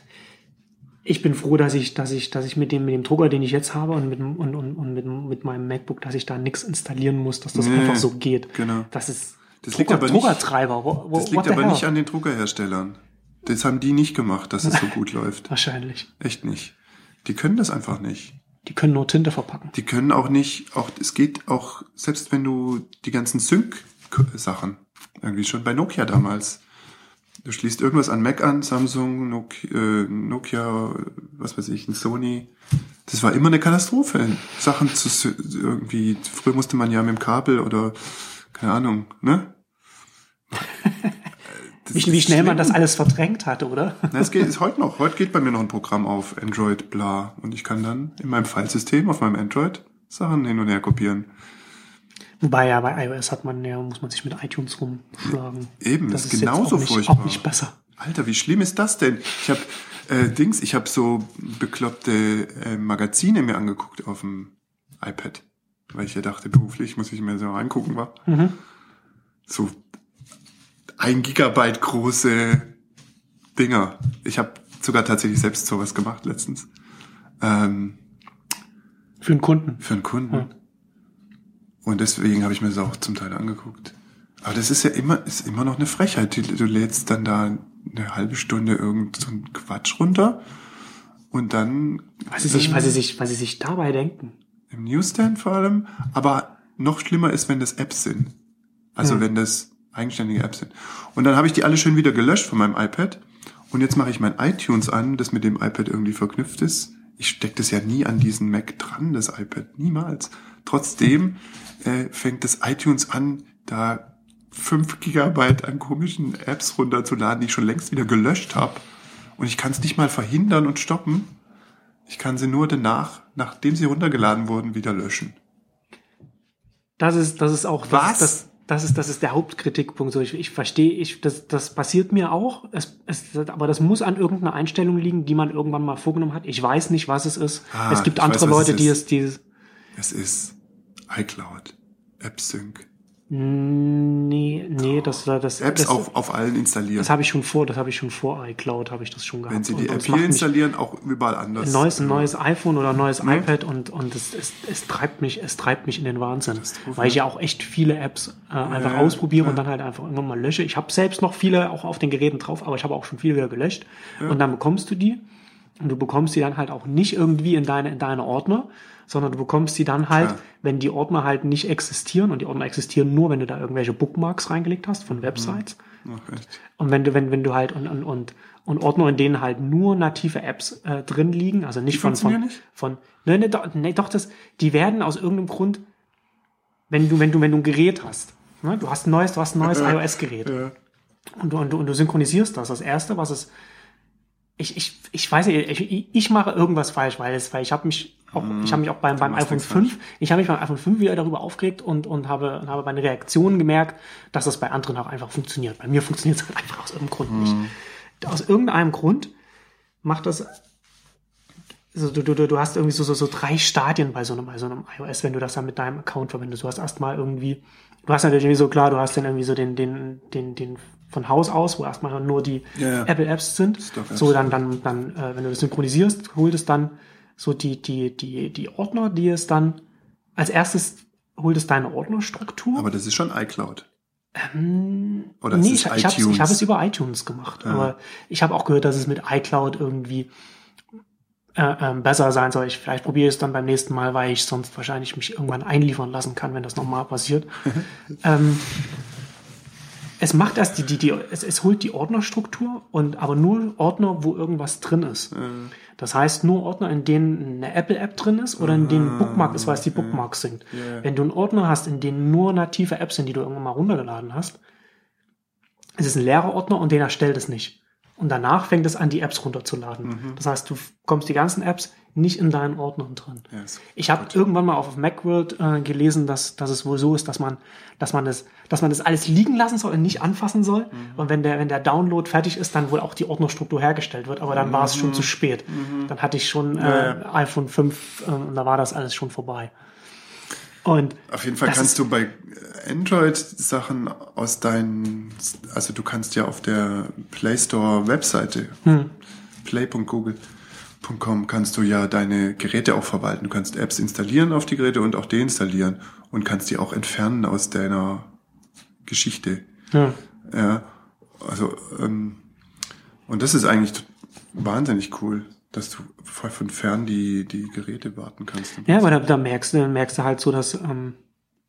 Ich bin froh, dass ich, dass ich, dass ich mit dem, mit dem Drucker, den ich jetzt habe und mit, und, und, und mit, mit meinem MacBook, dass ich da nichts installieren muss, dass das Nee, einfach so geht. genau. Das ist, Das liegt aber nicht, Druckertreiber. Wo, wo, das liegt aber nicht an den Druckerherstellern. Das haben die nicht gemacht, dass es so gut läuft. Wahrscheinlich. Echt nicht. Die können das einfach nicht. Die können nur Tinte verpacken. Die können auch nicht, auch, es geht auch, selbst wenn du die ganzen Sync-Sachen, irgendwie schon bei Nokia damals, du schließt irgendwas an Mac an, Samsung, Nokia, äh, Nokia, was weiß ich, ein Sony, das war immer eine Katastrophe. Sachen zu, irgendwie, früher musste man ja mit dem Kabel oder, keine Ahnung, ne? Das Wie, wie ist schnell man das alles verdrängt hatte, oder? Na, es geht ist heute noch. Heute geht bei mir noch ein Programm auf Android, bla. Und ich kann dann in meinem Filesystem auf meinem Android Sachen hin und her kopieren. Wobei ja bei iOS hat man ja, muss man sich mit iTunes rumschlagen. Eben, das ist jetzt genauso auch nicht, furchtbar. Auch nicht besser. Alter, wie schlimm ist das denn? Ich habe äh, Dings, ich habe so bekloppte äh, Magazine mir angeguckt auf dem iPad, weil ich ja dachte, beruflich muss ich mir so angucken, war. So ein Gigabyte große Dinger. Ich habe sogar tatsächlich selbst sowas gemacht letztens. Ähm, Für einen Kunden. für einen Kunden. Und deswegen habe ich mir das auch zum Teil angeguckt. Aber das ist ja immer, ist immer noch eine Frechheit. Du, du lädst dann da eine halbe Stunde irgend so einen Quatsch runter und dann Was sie sich, was sie sich, was sie sich dabei denken. im Newsstand vor allem. Aber noch schlimmer ist, wenn das Apps sind. Also Hm. wenn das eigenständige Apps sind. Und dann habe ich die alle schön wieder gelöscht von meinem iPad. Und jetzt mache ich mein iTunes an, das mit dem iPad irgendwie verknüpft ist. Ich stecke das ja nie an diesen Mac dran, das iPad. Niemals. Trotzdem äh, fängt das iTunes an, da fünf Gigabyte an komischen Apps runterzuladen, die ich schon längst wieder gelöscht habe. Und ich kann es nicht mal verhindern und stoppen. Ich kann sie nur danach, nachdem sie runtergeladen wurden, wieder löschen. Das ist, das ist auch, das, Was? Ist, das, das ist, das ist der Hauptkritikpunkt. So, ich, ich verstehe, ich, das, das passiert mir auch. Es, es, aber das muss an irgendeiner Einstellung liegen, die man irgendwann mal vorgenommen hat. Ich weiß nicht, was es ist. Ah, es gibt andere weiß, Leute, es die es, die es, Es ist iCloud, AppSync. Nee, nee, das, das, Apps das, auf, auf allen installieren. das habe ich schon vor, das habe ich schon vor iCloud, habe ich das schon gehabt. Wenn sie die App hier installieren, auch überall anders. ein neues, ein neues iPhone oder ein neues Ne? iPad und, und es, es, es treibt mich, es treibt mich in den Wahnsinn. Weil ich ja auch echt viele Apps äh, einfach ja, ausprobiere ja. und dann halt einfach irgendwann mal lösche. Ich habe selbst noch viele auch auf den Geräten drauf, aber ich habe auch schon viele wieder gelöscht. Und dann bekommst du die und du bekommst die dann halt auch nicht irgendwie in deine, in deine Ordner, sondern du bekommst die dann halt, Klar. wenn die Ordner halt nicht existieren und die Ordner existieren nur, wenn du da irgendwelche Bookmarks reingelegt hast von Websites. Ach, echt. Und wenn du, wenn, wenn du halt und, und, und, und Ordner, in denen halt nur native Apps äh, drin liegen, also nicht Die von, von, nicht? von, ne, ne, doch, ne, doch, das, die werden aus irgendeinem Grund, wenn du, wenn du, wenn du ein Gerät hast, ne, du hast ein neues, du hast ein neues iOS-Gerät Ja. und du, und, du, und du synchronisierst das. Das erste, was es, ich, ich, ich weiß nicht, ich, ich mache irgendwas falsch, weil es, weil ich habe mich auch, ich habe mich auch beim, beim iPhone nichts 5, ich habe mich beim iPhone 5 wieder darüber aufgeregt und, und habe, und habe bei den Reaktionen gemerkt, dass das bei anderen auch einfach funktioniert. Bei mir funktioniert es halt einfach aus irgendeinem Grund nicht. Aus irgendeinem Grund macht das, also du, du, du hast irgendwie so, so, so drei Stadien bei so einem, bei so einem iOS, wenn du das dann mit deinem Account verwendest. Du hast erstmal irgendwie, du hast natürlich irgendwie so klar, du hast dann irgendwie so den, den, den, den von Haus aus, wo erstmal nur die Ja, ja. Apple Apps sind. Stock-Apps. So, dann, dann, dann, äh, wenn du das synchronisierst, holt es dann so die, die, die, die Ordner, die es dann als erstes holt es deine Ordnerstruktur. Aber das ist schon iCloud. Oder nee, ich, ich habe hab es über iTunes gemacht. Aber ich habe auch gehört, dass es mit iCloud irgendwie äh, ähm, besser sein soll. Ich, vielleicht probiere ich es dann beim nächsten Mal, weil ich sonst wahrscheinlich mich irgendwann einliefern lassen kann, wenn das nochmal passiert. ähm, es macht erst die, die, die es, es holt die Ordnerstruktur und aber nur Ordner, wo irgendwas drin ist. Das heißt nur Ordner, in denen eine Apple-App drin ist oder in denen ein Bookmark ist, weil es die Bookmarks sind. Wenn du einen Ordner hast, in denen nur native Apps sind, die du irgendwann mal runtergeladen hast, es ist ein leerer Ordner und den erstellt es nicht. Und danach fängt es an, die Apps runterzuladen. Das heißt, du kommst die ganzen Apps nicht in deinen Ordnern drin. Ja, ist Ich habe irgendwann mal auf Macworld äh, gelesen, dass, dass es wohl so ist, dass man, dass man das, dass man das alles liegen lassen soll und nicht anfassen soll. Und wenn der, wenn der Download fertig ist, dann wohl auch die Ordnerstruktur hergestellt wird. Aber dann war es schon zu spät. Dann hatte ich schon äh, iPhone 5 äh, und da war das alles schon vorbei. Und Auf jeden Fall kannst du bei Android Sachen aus deinen, also du kannst ja auf der Play Store Webseite, Hm. play.google.com, kannst du ja deine Geräte auch verwalten. Du kannst Apps installieren auf die Geräte und auch deinstallieren und kannst die auch entfernen aus deiner Geschichte. Ja. Ja, also ähm, und das ist eigentlich wahnsinnig cool, dass du voll von fern die die Geräte warten kannst. Ja, aber da, da merkst, du, merkst du halt so, dass ähm,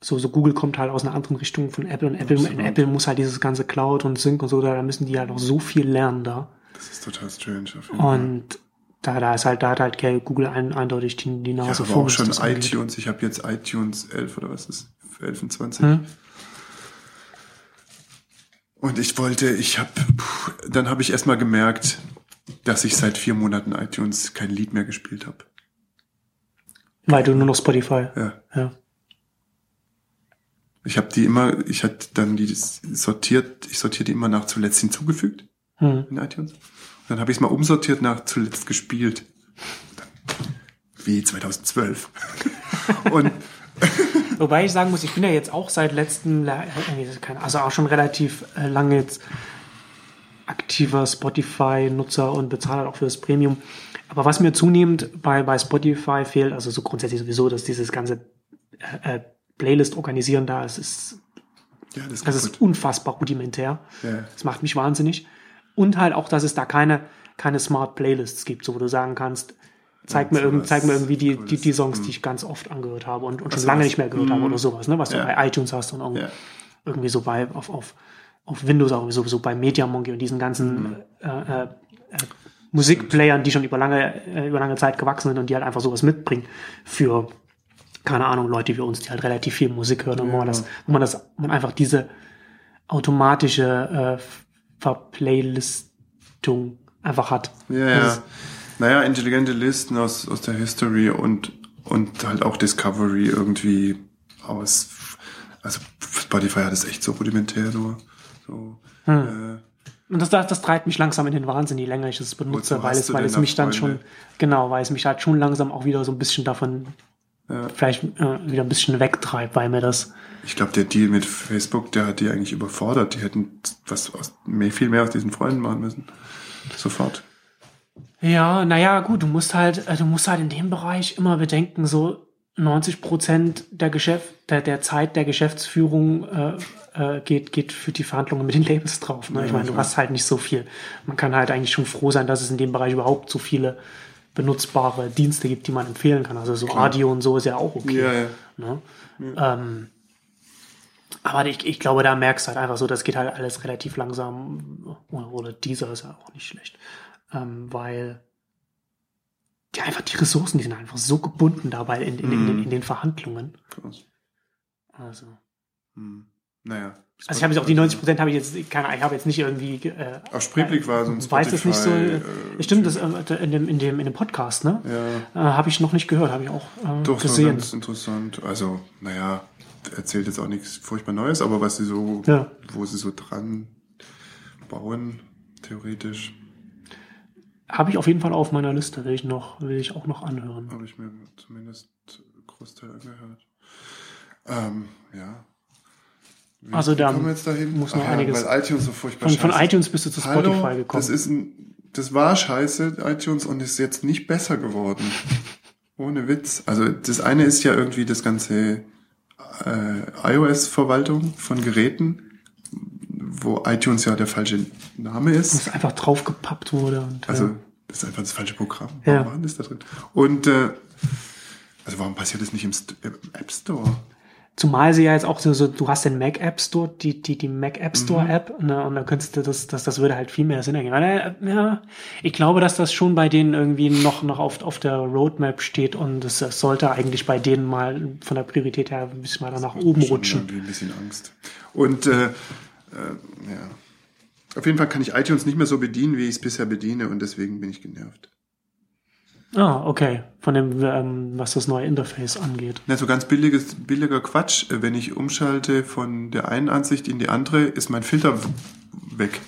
so, so Google kommt halt aus einer anderen Richtung von Apple und Apple, Absolut. Apple muss halt dieses ganze Cloud und Sync und so, da müssen die halt noch so viel lernen da. Das ist total strange. Auf jeden Fall. Und da, da ist halt, da hat halt Google ein, eindeutig die, die Ja, Nase aber vorn, auch schon das angeht. iTunes. Ich habe jetzt iTunes 11 oder was ist 11 und 20. Hm? Und ich wollte, ich habe, dann habe ich erstmal gemerkt, dass ich seit vier Monaten iTunes kein Lied mehr gespielt habe. Weil du nur noch Spotify. Ja. Ja. Ich habe die immer, ich hatte dann die sortiert, ich sortiere die immer nach zuletzt hinzugefügt Hm. in iTunes. Und dann habe ich es mal umsortiert nach zuletzt gespielt. Wie 2012. Und Wobei ich sagen muss, ich bin ja jetzt auch seit letztem, äh, also auch schon relativ äh, lange jetzt aktiver Spotify-Nutzer und bezahle halt auch für das Premium. Aber was mir zunehmend bei, bei Spotify fehlt, also so grundsätzlich sowieso, dass dieses ganze äh, äh, Playlist organisieren da ist, ist, ja, das ist das ist unfassbar rudimentär. Ja. Das macht mich wahnsinnig. Und halt auch, dass es da keine, keine Smart Playlists gibt, so wo du sagen kannst, zeig, Ja, mir, irgend, zeig mir irgendwie die, die, die Songs, Hm. die ich ganz oft angehört habe und, und schon lange nicht mehr gehört habe Hm. oder sowas, ne? was du bei iTunes hast und irgendwie, irgendwie so bei auf, auf, auf Windows auch sowieso bei MediaMonkey und diesen ganzen Hm. äh, äh, äh, Musikplayern, die schon über lange, äh, über lange Zeit gewachsen sind und die halt einfach sowas mitbringen für keine Ahnung, Leute wie uns, die halt relativ viel Musik hören und wo man das, wo man das, man einfach diese automatische äh, Verplaylistung einfach hat. Ja, ja. Naja, intelligente Listen aus, aus der History und, und halt auch Discovery irgendwie aus. Also Spotify hat es echt so rudimentär, so. So Hm. äh, Und das, das, das treibt mich langsam in den Wahnsinn, je länger ich es benutze, weil es, weil es mich dann schon, genau, weil es mich halt schon langsam auch wieder so ein bisschen davon ja. vielleicht äh, wieder ein bisschen wegtreibt, weil mir das, Ich glaube, der Deal mit Facebook, der hat die eigentlich überfordert. Die hätten was aus, mehr, viel mehr aus diesen Freunden machen müssen. Sofort. Ja, naja, gut, du musst halt, äh, du musst halt in dem Bereich immer bedenken, so 90 Prozent der Geschäft, der, der Zeit der Geschäftsführung äh, äh, geht, geht für die Verhandlungen mit den Labels drauf. Ne? ich Ja, meine, du klar. hast halt nicht so viel. Man kann halt eigentlich schon froh sein, dass es in dem Bereich überhaupt so viele benutzbare Dienste gibt, die man empfehlen kann. Also so Audio und so ist ja auch okay. Ja, ja. Ne? Ähm, aber ich, ich glaube, da merkst du halt einfach so, das geht halt alles relativ langsam. Oder, oder dieser ist ja auch nicht schlecht. Ähm, weil die einfach die Ressourcen, die sind einfach so gebunden dabei in, in, in, Mhm. den, in den Verhandlungen. Krass. Also, Hm. Naja. also ich habe jetzt auch die 90 Prozent habe ich jetzt keine, Ahnung, ich habe jetzt nicht irgendwie. Äh, Auf Spreeblick war so ein weiß es nicht so. Äh, äh, stimmt, das äh, in dem in dem in dem Podcast, ne? Ja. Äh, habe ich noch nicht gehört, habe ich auch äh, Doch, gesehen. ganz interessant. Also, naja, erzählt jetzt auch nichts furchtbar Neues, aber was sie so, Ja. wo sie so dran bauen, theoretisch, Habe ich auf jeden Fall auf meiner Liste, will ich noch, will ich auch noch anhören. habe ich mir zumindest Großteil angehört. Ähm, ja. Also da wir jetzt dahin? muss noch Ach einiges- Weil iTunes so furchtbar Von, von iTunes bist du zu Spotify Hallo, gekommen. Das ist ein, das war scheiße, iTunes, und ist jetzt nicht besser geworden. Ohne Witz. Also das eine ist ja irgendwie das ganze äh, iOS-Verwaltung von Geräten, wo iTunes ja der falsche Name ist. das einfach draufgepappt wurde. Und, Also äh, das ist einfach das falsche Programm. Ja. Warum war denn das da drin? Und äh, also warum passiert das nicht im, St im App Store? zumal sie ja jetzt auch so, so du hast den Mac App Store, die, die, die Mac App Mhm. Store App, ne, und da könntest du das, das, das würde halt viel mehr Sinn ergeben. Äh, ja, ich glaube, dass das schon bei denen irgendwie noch, noch auf, auf der Roadmap steht und es sollte eigentlich bei denen mal von der Priorität her ein bisschen weiter nach oben rutschen. irgendwie ein bisschen Angst. Und äh, äh, ja. Auf jeden Fall kann ich iTunes nicht mehr so bedienen, wie ich es bisher bediene und deswegen bin ich genervt. Ah, okay. Von dem, ähm, was das neue Interface angeht. Na, so ganz billiges, billiger Quatsch. Äh, Wenn ich umschalte von der einen Ansicht in die andere, ist mein Filter weg.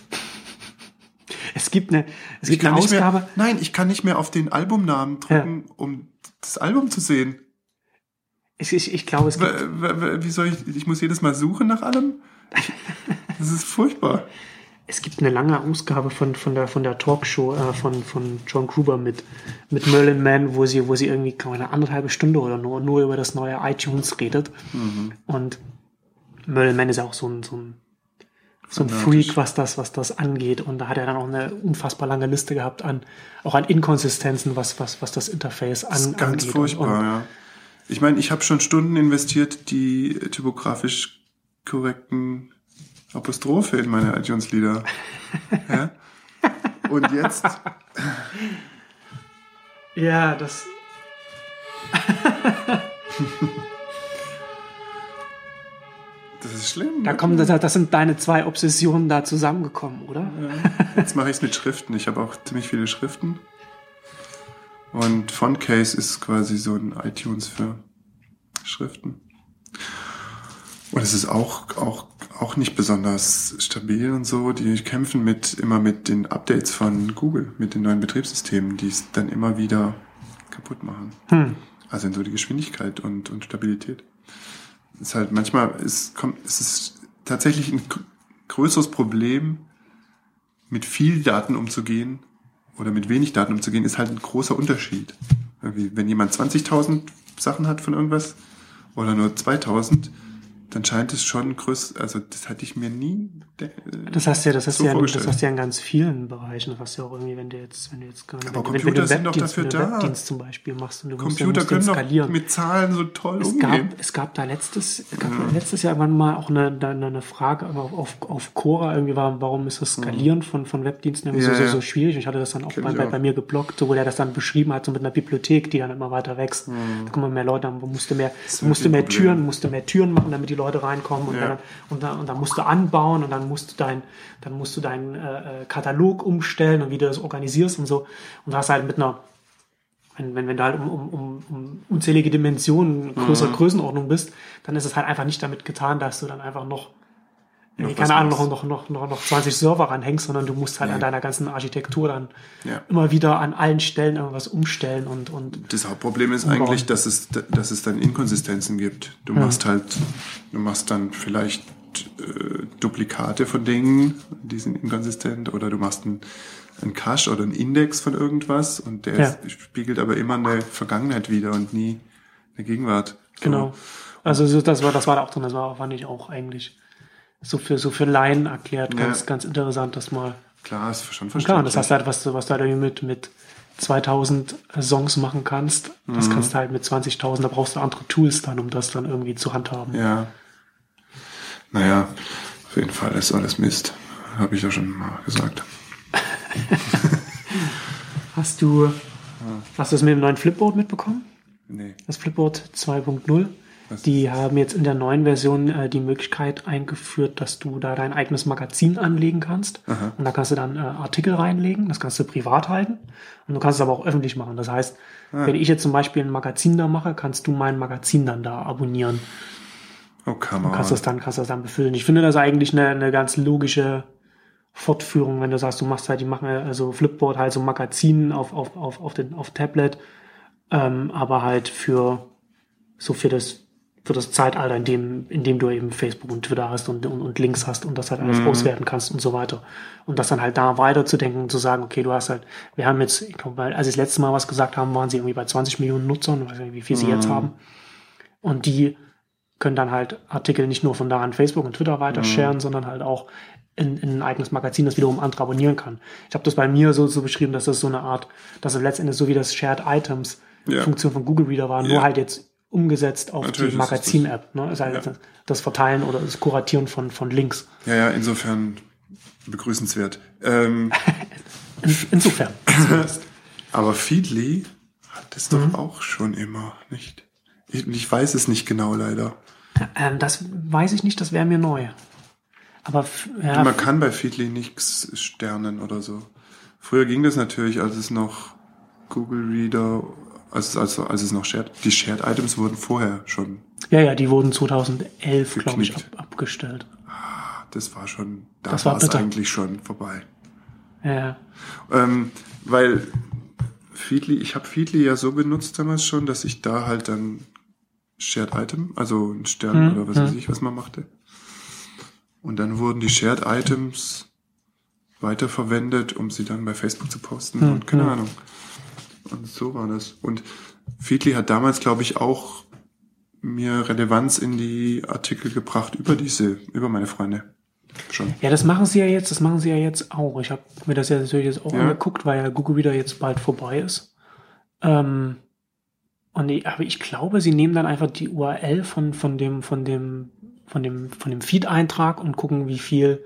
Es gibt eine, es Ich gibt eine Ausgabe. mehr, nein, ich kann nicht mehr auf den Albumnamen drücken, um das Album zu sehen. Ich, ich, ich glaube, es gibt, wie soll ich, ich muss jedes Mal suchen nach allem? Das ist furchtbar. es gibt eine lange Ausgabe von, von der, von der Talkshow äh, von, von John Gruber mit, mit Merlin Mann, wo sie, wo sie irgendwie eine anderthalbe Stunde oder nur, nur über das neue iTunes redet. Und Merlin ist ja auch so ein, so ein, so ein Freak, was das, was das angeht. Und da hat er dann auch eine unfassbar lange Liste gehabt an, auch an Inkonsistenzen, was, was, was das Interface an, das ist ganz angeht. furchtbar, und, ja. Ich meine, ich habe schon Stunden investiert, die typografisch korrekten Apostrophe in meine iTunes-Lieder. ja? Und jetzt. ja, das. das ist schlimm. Da kommen, das, das sind deine zwei Obsessionen da zusammengekommen, oder? Ja. Jetzt mache ich es mit Schriften. Ich habe auch ziemlich viele Schriften. Und Fontcase ist quasi so ein iTunes für Schriften. Und es ist auch, auch, auch nicht besonders stabil und so. Die kämpfen mit, immer mit den Updates von Google, mit den neuen Betriebssystemen, die es dann immer wieder kaputt machen. Hm. Also in so die Geschwindigkeit und, und Stabilität. Es ist halt manchmal, es kommt, es ist tatsächlich ein größeres Problem, mit viel Daten umzugehen oder mit wenig Daten umzugehen, ist halt ein großer Unterschied. Irgendwie, wenn jemand 20.000 Sachen hat von irgendwas oder nur 2000, dann scheint es schon größer, also das hatte ich mir nie. Äh, das hast ja, das hast so ja, das hast ja in ganz vielen Bereichen. Das hast ja auch irgendwie, wenn du jetzt, wenn du jetzt nicht, Aber wenn, Computer wenn du sind doch dafür da. Webdienst zum Beispiel machst und du Computer musst, können skalieren. mit Zahlen so toll es umgehen. Gab, es gab da letztes, es gab ja. letztes Jahr irgendwann mal auch eine, eine, eine Frage auf, auf, auf Cora irgendwie war, warum ist das Skalieren mhm. von, von Webdiensten irgendwie ja, so, so, so schwierig? Ich hatte das dann auch bei, bei, bei, mir geblockt, so, wo der das dann beschrieben hat, so mit einer Bibliothek, die dann immer weiter wächst. Mhm. Da kommen mehr Leute, man musste mehr, musste mehr Türen, musste mehr Türen machen, damit die Leute reinkommen und, dann, und, dann, und dann musst du anbauen und dann musst du dein, dann musst du deinen äh, äh, Katalog umstellen und wie du das organisierst und so. Und du hast halt mit einer, wenn, wenn, wenn du halt um, um, um, um unzählige Dimensionen, größere mhm. Größenordnung bist, dann ist es halt einfach nicht damit getan, dass du dann einfach noch noch keine Ahnung, noch, noch, noch, noch, noch 20 Server ranhängst, sondern du musst halt ja. an deiner ganzen Architektur dann ja. immer wieder an allen Stellen irgendwas umstellen und, und. Das Hauptproblem ist umbauen. eigentlich, dass es, dass es dann Inkonsistenzen gibt. Du ja. machst halt, du machst dann vielleicht äh, Duplikate von Dingen, die sind inkonsistent, oder du machst einen, Cache oder einen Index von irgendwas und der ja. spiegelt aber immer eine Vergangenheit wieder und nie eine Gegenwart. So. Genau. Also das war, das war da auch drin, das war, fand ich auch eigentlich so für, so für Laien erklärt. Ganz, ja. ganz interessant, das mal. Klar, ist schon verständlich. Klar, das heißt halt, was, was du halt mit, mit 2000 Songs machen kannst, mhm. das kannst du halt mit 20.000, da brauchst du andere Tools dann, um das dann irgendwie zu handhaben. Ja. Naja, auf jeden Fall ist alles Mist. Habe ich ja schon mal gesagt. hast du, hast du das mit dem neuen Flipboard mitbekommen? Nee. Das Flipboard 2.0? Die haben jetzt in der neuen Version äh, die Möglichkeit eingeführt, dass du da dein eigenes Magazin anlegen kannst. Aha. Und da kannst du dann äh, Artikel reinlegen, das kannst du privat halten. Und du kannst es aber auch öffentlich machen. Das heißt, ah. wenn ich jetzt zum Beispiel ein Magazin da mache, kannst du mein Magazin dann da abonnieren. Oh, come on. Und kannst das dann, kannst das dann befüllen. Ich finde das eigentlich eine, eine ganz logische Fortführung, wenn du sagst, du machst halt, die machen also Flipboard halt so Magazin auf, auf, auf, auf, den, auf Tablet, ähm, aber halt für so für das für das Zeitalter, in dem, in dem du eben Facebook und Twitter hast und, und, und Links hast und das halt alles mhm. auswerten kannst und so weiter. Und das dann halt da weiterzudenken und zu sagen, okay, du hast halt, wir haben jetzt, ich glaube, als sie das letzte Mal was gesagt haben, waren sie irgendwie bei 20 Millionen Nutzern, ich weiß nicht, wie viel sie mhm. jetzt haben. Und die können dann halt Artikel nicht nur von da an Facebook und Twitter weiter mhm. sondern halt auch in, in ein eigenes Magazin, das wiederum andere abonnieren kann. Ich habe das bei mir so, so beschrieben, dass das so eine Art, dass es letztendlich so wie das Shared Items ja. Funktion von Google Reader war, ja. nur halt jetzt umgesetzt auf Natürlich die Magazin-App. Ne? Ist halt ja. das Verteilen oder das Kuratieren von, von Links. Ja, ja, insofern begrüßenswert. Ähm, insofern. Aber Feedly hat das mhm. doch auch schon immer, nicht? Ich, ich, weiß es nicht genau, leider. Ähm, das weiß ich nicht, das wäre mir neu. Aber ja, man kann bei Feedly nichts sternen oder so. Früher ging das natürlich, als es noch Google Reader als, als, als es noch Shared, die Shared Items wurden vorher schon. Ja, ja, die wurden 2011, glaube ich, ab, abgestellt. Ah, das war schon, da das war es eigentlich schon vorbei. Ja. Ähm, weil Feedly, ich habe Feedly ja so benutzt damals schon, dass ich da halt dann Shared Item, also ein Stern hm, oder was hm. weiß ich, was man machte. Und dann wurden die Shared Items weiterverwendet, um sie dann bei Facebook zu posten hm, und keine hm. Ahnung. Und so war das. Und Feedly hat damals, glaube ich, auch mir Relevanz in die Artikel gebracht über diese, über meine Freunde. Schon. Ja, das machen sie ja jetzt, das machen sie ja jetzt auch. Ich habe mir das ja natürlich jetzt auch Ja. angeguckt, weil ja Google Reader jetzt bald vorbei ist. Ähm, und ich, aber ich glaube, sie nehmen dann einfach die URL von, von dem, von dem, von dem, von dem Feed-Eintrag und gucken, wie viel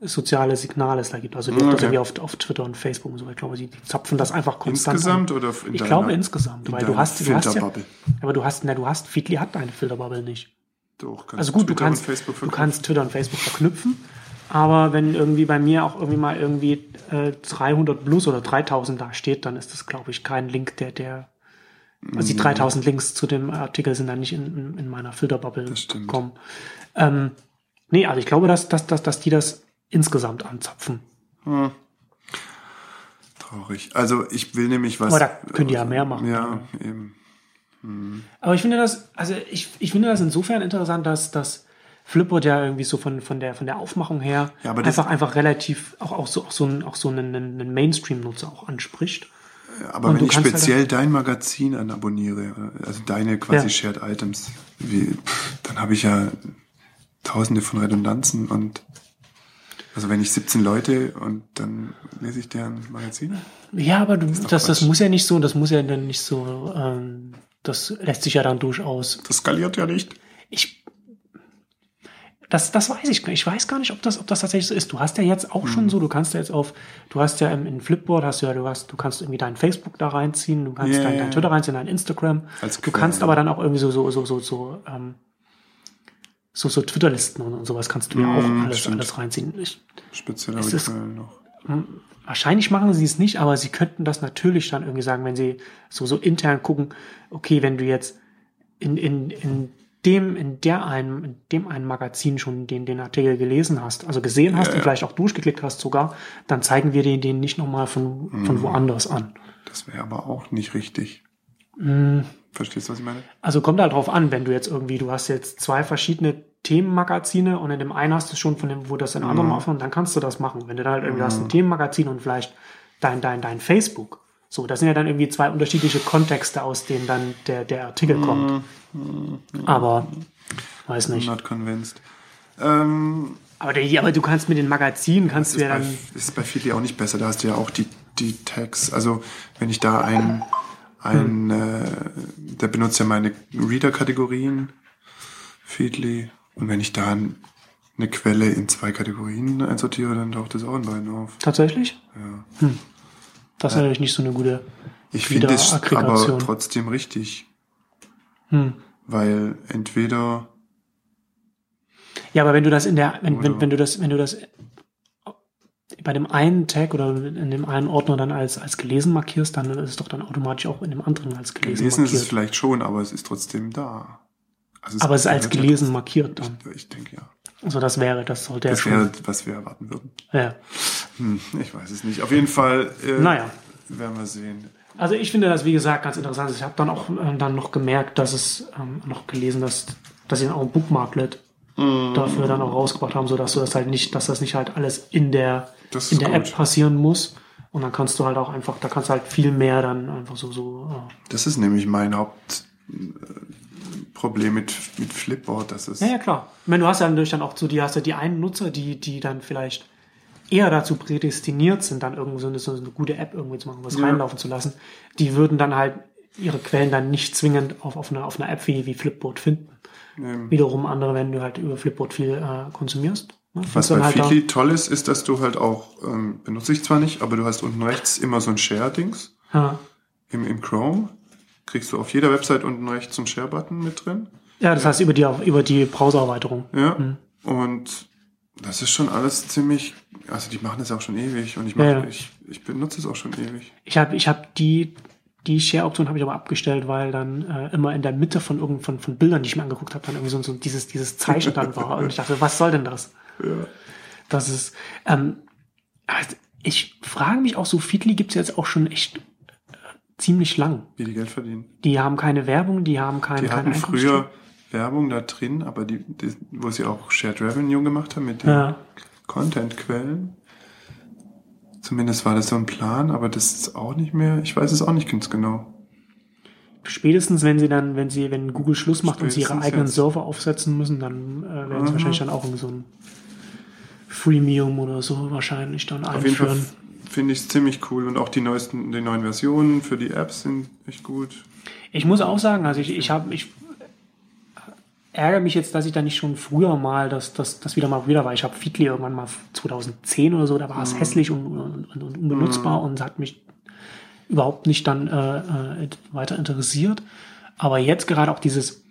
soziale Signale es da gibt. Also, Okay. also wie auf, auf Twitter und Facebook und so. Ich glaube, die, die zapfen das einfach konstant Insgesamt an. oder in Ich deiner- glaube insgesamt, in weil du hast, du hast ja, aber du hast, na, du hast, Feedly hat deine Filterbubble nicht. Doch, kannst Also gut, Twitter du kannst, du kannst Twitter und Facebook verknüpfen, aber wenn irgendwie bei mir auch irgendwie mal irgendwie äh, 300 plus oder 3000 da steht, dann ist das, glaube ich, kein Link, der, der, also die Mhm. 3000 Links zu dem Artikel sind dann nicht in, in, in meiner Filterbubble gekommen. Ähm, nee, also ich glaube, dass, dass, dass, dass die das insgesamt anzapfen. Hm. Traurig. Also ich will nämlich was. Da können die ja mehr machen. Ja, eben. Aber ich finde das, also ich, ich finde das insofern interessant, dass, dass Flipboard ja irgendwie so von, von der, von der Aufmachung her Ja, das- einfach, einfach relativ auch, auch so, auch so, einen, auch so einen, einen Mainstream-Nutzer auch anspricht. Aber Und wenn ich halt speziell dein Magazin anabonniere, also deine quasi Ja. Shared Items, wie, dann habe ich ja tausende von Redundanzen und also wenn ich 17 Leute und dann lese ich deren Magazine. Ja, aber du, das, das Quatsch. muss ja nicht so, das muss ja dann nicht so, ähm, das lässt sich ja dann durchaus. Das skaliert ja nicht. Ich, das, das weiß ich gar nicht. Ich weiß gar nicht, ob das, ob das tatsächlich so ist. Du hast ja jetzt auch Hm. schon so, du kannst ja jetzt auf, du hast ja im, in Flipboard hast du ja, du hast, du kannst irgendwie dein Facebook da reinziehen, du kannst Ja, dein, dein. Twitter reinziehen, dein Instagram. Als du Quelle. kannst aber dann auch irgendwie so, so, so, so, so, ähm, so, so Twitter-Listen und, und sowas kannst du ja auch Mhm, alles, stimmt. alles reinziehen. Ich, Spezielle Quellen noch. Wahrscheinlich machen sie es nicht, aber sie könnten das natürlich dann irgendwie sagen, wenn sie so, so intern gucken, okay, wenn du jetzt in, in, in dem, in der einen, in dem einen Magazin schon den, den Artikel gelesen hast, also gesehen hast Ja, und ja. vielleicht auch durchgeklickt hast sogar, dann zeigen wir den, den nicht nochmal von, von woanders an. Das wäre aber auch nicht richtig. Mm. Verstehst du, was ich meine? Also kommt halt drauf an, wenn du jetzt irgendwie, du hast jetzt zwei verschiedene Themenmagazine und in dem einen hast du schon von dem, wo das in Mhm. anderen aufhört, dann kannst du das machen. Wenn du dann halt irgendwie hast ein Themenmagazin und vielleicht dein, dein, dein Facebook. So, das sind ja dann irgendwie zwei unterschiedliche Kontexte, aus denen dann der, der Artikel Mhm. kommt. Aber, weiß nicht. Not convinced. Ähm, Aber, der, aber du kannst mit den Magazinen, kannst du ja bei, dann, ist bei Feedly auch nicht besser. Da hast du ja auch die, die Tags. Also wenn ich da ein, ein äh, der benutzt ja meine Reader-Kategorien, Feedly. Und wenn ich da ein, eine Quelle in zwei Kategorien einsortiere, dann taucht das auch in beiden auf. tatsächlich? Ja. Das ist natürlich nicht so eine gute Ich finde es aber trotzdem richtig. Hm. Weil entweder Ja, aber wenn du das in der, wenn, wenn, wenn du das, wenn du das bei dem einen Tag oder in dem einen Ordner dann als, als gelesen markierst, dann ist es doch dann automatisch auch in dem anderen als gelesen, gelesen ist es markiert. vielleicht schon, aber es ist trotzdem da. Also aber es ist als gelesen markiert dann. trotzdem- Ich denke ja. Also das wäre, das sollte ja Das wäre, was wir erwarten würden. Ja. Hm, ich weiß es nicht. Auf jeden Fall äh, Naja. werden wir sehen. Also ich finde das, wie gesagt, ganz interessant. Ich habe dann auch äh, dann noch gemerkt, dass es ähm, noch gelesen, dass, dass sie auch ein Bookmarklet Mhm. dafür dann auch rausgebracht haben, sodass du das halt nicht, dass das nicht halt alles in der, in der App gut. passieren muss. Und dann kannst du halt auch einfach, da kannst du halt viel mehr dann einfach so, so, äh, Das ist nämlich mein Hauptproblem mit, mit Flipboard. Das ist, Ja, ja, klar. Ich meine, du hast ja natürlich dann auch so, die hast ja die einen Nutzer, die, die dann vielleicht eher dazu prädestiniert sind, dann irgendwie so eine, so eine gute App irgendwie zu machen, was Ja. reinlaufen zu lassen. Die würden dann halt ihre Quellen dann nicht zwingend auf, auf, einer, auf einer App wie, wie Flipboard finden. ähm, Wiederum andere, wenn du halt über Flipboard viel äh, konsumierst. Was bei Feedly toll ist, ist, dass du halt auch, ähm, benutze ich zwar nicht, aber du hast unten rechts immer so ein Share-Dings ja. im, im Chrome. Kriegst du auf jeder Website unten rechts so einen Share-Button mit drin. ja, das heißt über die, über die Browser-Erweiterung. Ja. Mhm. Und das ist schon alles ziemlich, also die machen das auch schon ewig und ich, mach, Ja, ja. ich, ich benutze es auch schon ewig. Ich habe ich hab die, die Share-Option habe ich aber abgestellt, weil dann äh, immer in der Mitte von irgend von, von Bildern, die ich mir angeguckt habe, dann irgendwie so, so dieses, dieses Zeichen dann war. Und ich dachte, was soll denn das? Ja. Das ist, ähm, also ich frage mich auch, so Feedly gibt's jetzt auch schon echt äh, ziemlich lang. Wie die Geld verdienen. Die haben keine Werbung, die haben keine, Die keine hatten früher Werbung da drin, aber die, die, wo sie auch Shared Revenue gemacht haben mit den Ja. Content-Quellen. Zumindest war das so ein Plan, aber das ist auch nicht mehr, ich weiß es auch nicht ganz genau. spätestens, wenn sie dann, wenn sie, wenn Google Schluss macht und sie ihre Spätestens eigenen jetzt. Server aufsetzen müssen, dann äh, werden sie wahrscheinlich dann auch irgendwie so ein Freemium oder so wahrscheinlich dann Auf jeden Fall einführen. finde ich es ziemlich cool und auch die neuesten, die neuen Versionen für die Apps sind echt gut. Ich muss auch sagen, also ich, ich habe, ich ärgere mich jetzt, dass ich da nicht schon früher mal das, das, das wieder mal wieder war. Ich habe Feedly irgendwann mal 2010 oder so, da war es hässlich und, und, und unbenutzbar und hat mich überhaupt nicht dann äh, äh, weiter interessiert. Aber jetzt gerade auch dieses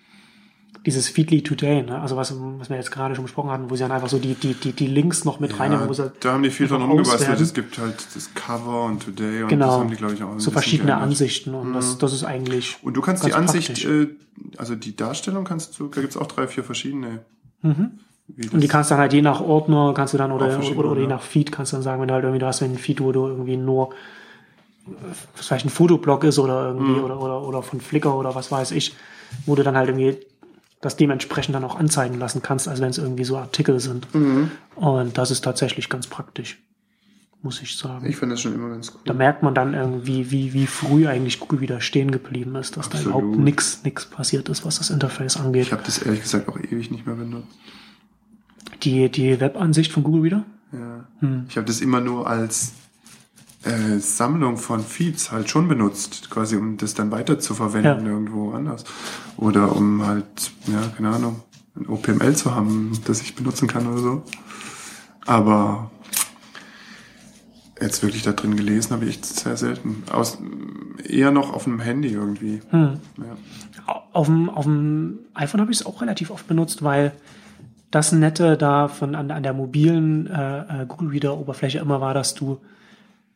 dieses Feedly Today, ne? also was, was wir jetzt gerade schon besprochen hatten, wo sie dann einfach so die, die, die, die Links noch mit reinnehmen, wo sie da haben die viel dran auswerten. Es gibt halt das Cover und Today und das genau haben die, glaube ich, auch ein so verschiedene geändert. Ansichten und das, das ist eigentlich Und du kannst die Ansicht, äh, also die Darstellung kannst du, da gibt's auch drei, vier verschiedene. Mhm. Und die das- kannst dann halt je nach Ordner, kannst du dann, oder, oder, oder je ja. nach Feed kannst du dann sagen, wenn du halt irgendwie, du hast einen Feed, wo du irgendwie nur, was vielleicht ein Fotoblog ist oder Mhm. irgendwie, oder, oder, oder von Flickr oder was weiß ich, wo du dann halt irgendwie das dementsprechend dann auch anzeigen lassen kannst, als wenn es irgendwie so Artikel sind. Mhm. Und das ist tatsächlich ganz praktisch, muss ich sagen. Ich finde das schon immer ganz da cool. merkt man dann irgendwie, wie, wie früh eigentlich Google wieder stehen geblieben ist, dass da Absolut. überhaupt nichts nix passiert ist, was das Interface angeht. Ich habe das ehrlich gesagt auch ewig nicht mehr benutzt. Die, die Webansicht von Google wieder? Ja. Hm. Ich habe das immer nur als äh, Sammlung von Feeds halt schon benutzt, quasi um das dann weiter zu verwenden Ja. irgendwo anders. Oder um halt, ja, keine Ahnung, ein OPML zu haben, das ich benutzen kann oder so. Aber jetzt wirklich da drin gelesen habe ich echt sehr selten. Aus, eher noch auf einem Handy irgendwie. Hm. Ja. Auf dem, auf dem iPhone habe ich es auch relativ oft benutzt, weil das Nette da von an, an der mobilen äh, äh, Google Reader Oberfläche immer war, dass du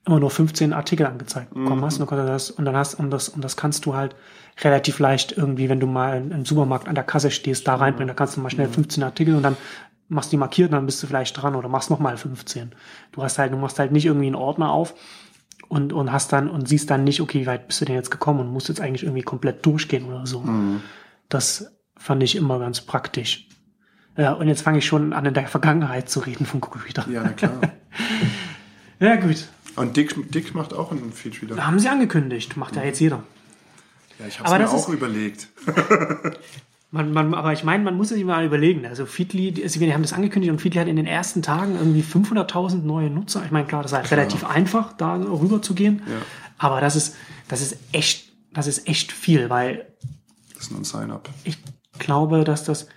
immer nur 15 Artikel angezeigt bekommen hast und, du das, und dann hast und das und das kannst du halt relativ leicht irgendwie, wenn du mal in- im Supermarkt an der Kasse stehst, da reinbringen. Da kannst du mal schnell 15 Artikel und dann machst die markiert und dann bist du vielleicht dran oder machst noch mal 15. Du hast halt, du machst halt nicht irgendwie einen Ordner auf und, und hast dann und siehst dann nicht, okay, wie weit bist du denn jetzt gekommen und musst jetzt eigentlich irgendwie komplett durchgehen oder so. Das fand ich immer ganz praktisch. Ja, und jetzt fange ich schon an, in der Vergangenheit zu reden von Google Reader. ja, na klar. Ja, gut. Und Dick, Dick macht auch einen Feed wieder. Haben sie angekündigt. Macht ja jetzt jeder. Ja, ich habe es mir auch ist- überlegt. Man, man, aber ich meine, man muss sich mal überlegen. Also Feedly, die, die haben das angekündigt und Feedly hat in den ersten Tagen irgendwie 500.000 neue Nutzer. Ich meine, klar, das ist halt relativ einfach, da rüber zu gehen. Ja. Aber das ist, das ist echt, das ist echt viel, weil Das ist nur ein Sign-up. ich glaube, dass das,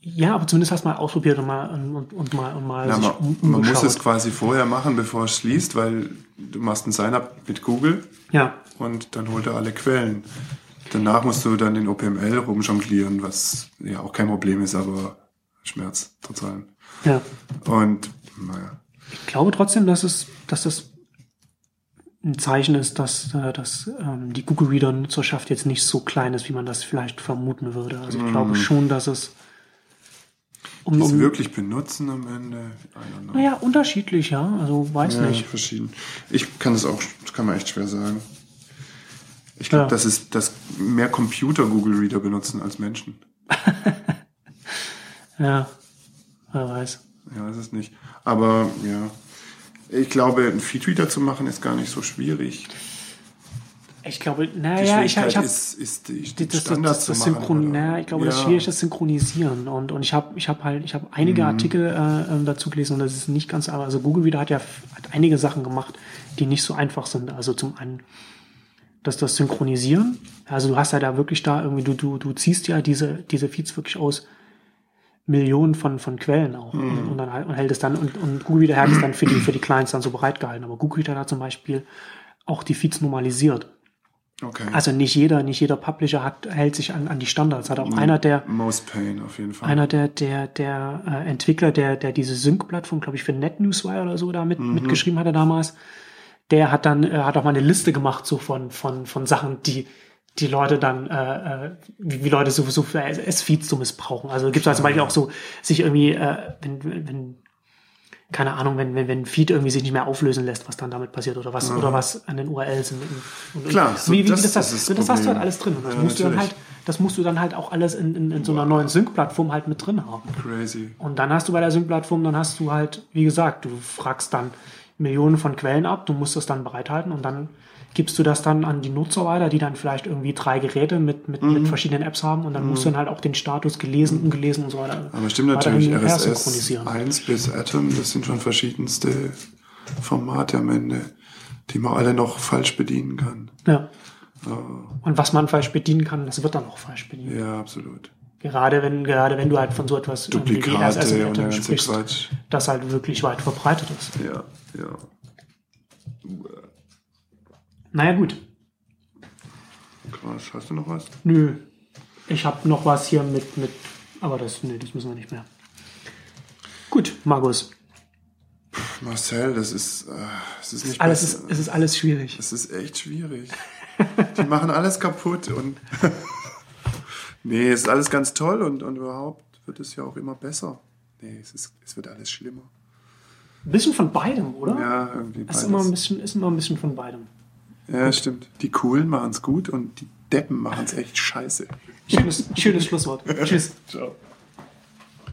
ja, aber zumindest hast du mal ausprobiert und mal, und, und mal, und mal sich man, um, man muss es quasi vorher machen, bevor es schließt, weil du machst ein Sign-up mit Google Ja, und dann holt er alle Quellen. Danach musst du dann in OPML rumjonglieren, was ja auch kein Problem ist, aber Schmerz total. ja. Und naja, Ich glaube trotzdem, dass es, dass das ein Zeichen ist, dass, äh, dass ähm, die Google Reader Nutzerschaft jetzt nicht so klein ist, wie man das vielleicht vermuten würde. Also ich glaube schon, dass es um, um wirklich benutzen am Ende, naja, unterschiedlich, ja. Also weiß Ja, nicht. verschieden. Ich kann das auch, das kann man echt schwer sagen. Ich glaube, Ja. das ist, dass mehr Computer Google Reader benutzen als Menschen. Ja, wer weiß. Ja, weiß es nicht. Aber ja, ich glaube, einen Feedreader zu machen ist gar nicht so schwierig. Ich glaube, naja, ich, ich habe ist, ist die, die- das, das, das, das machen. Naja, ich glaube, das Ja. schwierig ist das Synchronisieren und und ich habe ich habe halt ich habe einige Mhm. Artikel äh, ähm, dazu gelesen und das ist nicht ganz aber also Google wieder hat ja hat einige Sachen gemacht, die nicht so einfach sind. Also zum einen dass das Synchronisieren, also du hast ja da wirklich da irgendwie du du du ziehst ja diese diese Feeds wirklich aus Millionen von, von Quellen auch Mhm. und, dann halt, und hält es dann und, und Google Reader hat es dann für die für die Clients dann so bereitgehalten. Aber Google Reader hat zum Beispiel auch die Feeds normalisiert. Okay. Also nicht jeder, nicht jeder Publisher hat, hält sich an, an die Standards. Hat auch Mhm. einer der, Most Pain auf jeden Fall. einer der, der, der äh, Entwickler, der, der diese Sync-Plattform, glaube ich, für NetNewsWire oder so da mit, Mhm. mitgeschrieben hatte damals, der hat dann, äh, hat auch mal eine Liste gemacht, so von, von, von Sachen, die, die Leute dann, äh, äh, wie, wie Leute sowieso für S-Feeds zu missbrauchen. Also gibt es also zum Beispiel auch so, sich irgendwie, äh, wenn, wenn, keine Ahnung, wenn, wenn, wenn ein Feed irgendwie sich nicht mehr auflösen lässt, was dann damit passiert oder was, oder was an den URLs und, und, Mhm. Klar, so wie, wie, das das, das, ist das das, hast du halt alles drin. Und das Ja, musst du dann natürlich. halt, das musst du dann halt auch alles in, in, in so einer neuen Sync-Plattform halt mit drin haben. Crazy. Und dann hast du bei der Sync-Plattform, dann hast du halt, wie gesagt, du fragst dann Millionen von Quellen ab, du musst es dann bereithalten und dann gibst du das dann an die Nutzer weiter, die dann vielleicht irgendwie drei Geräte mit, mit, Mhm. mit verschiedenen Apps haben und dann musst du dann halt auch den Status gelesen, ungelesen und so weiter. Aber stimmt natürlich, RSS synchronisieren. 1 bis Atom, das sind schon verschiedenste Formate am Ende, die man alle noch falsch bedienen kann. Ja. Und was man falsch bedienen kann, das wird dann auch falsch bedient. Ja, absolut. Gerade wenn, gerade wenn du halt von so etwas wie Duplikate RSS und Atom sprichst, Quatsch. das halt wirklich weit verbreitet ist. Ja, ja. Naja, gut. Krass. Hast du noch was? Nö. Ich habe noch was hier mit, mit, aber das, nö, das müssen wir nicht mehr. Gut, Markus. Marcel, das ist, äh, es ist nicht Alles ist, es ist alles schwierig. Es ist echt schwierig. Die machen alles kaputt und nee, es ist alles ganz toll und, und überhaupt wird es ja auch immer besser. Nee, es, ist, es wird alles schlimmer. Ein bisschen von beidem, oder? Ja, irgendwie ist beides. immer ein bisschen, ist immer ein bisschen von beidem. Ja, stimmt. Die Coolen machen es gut und die Deppen machen es echt scheiße. Schönes, schönes Schlusswort. Tschüss. Ciao.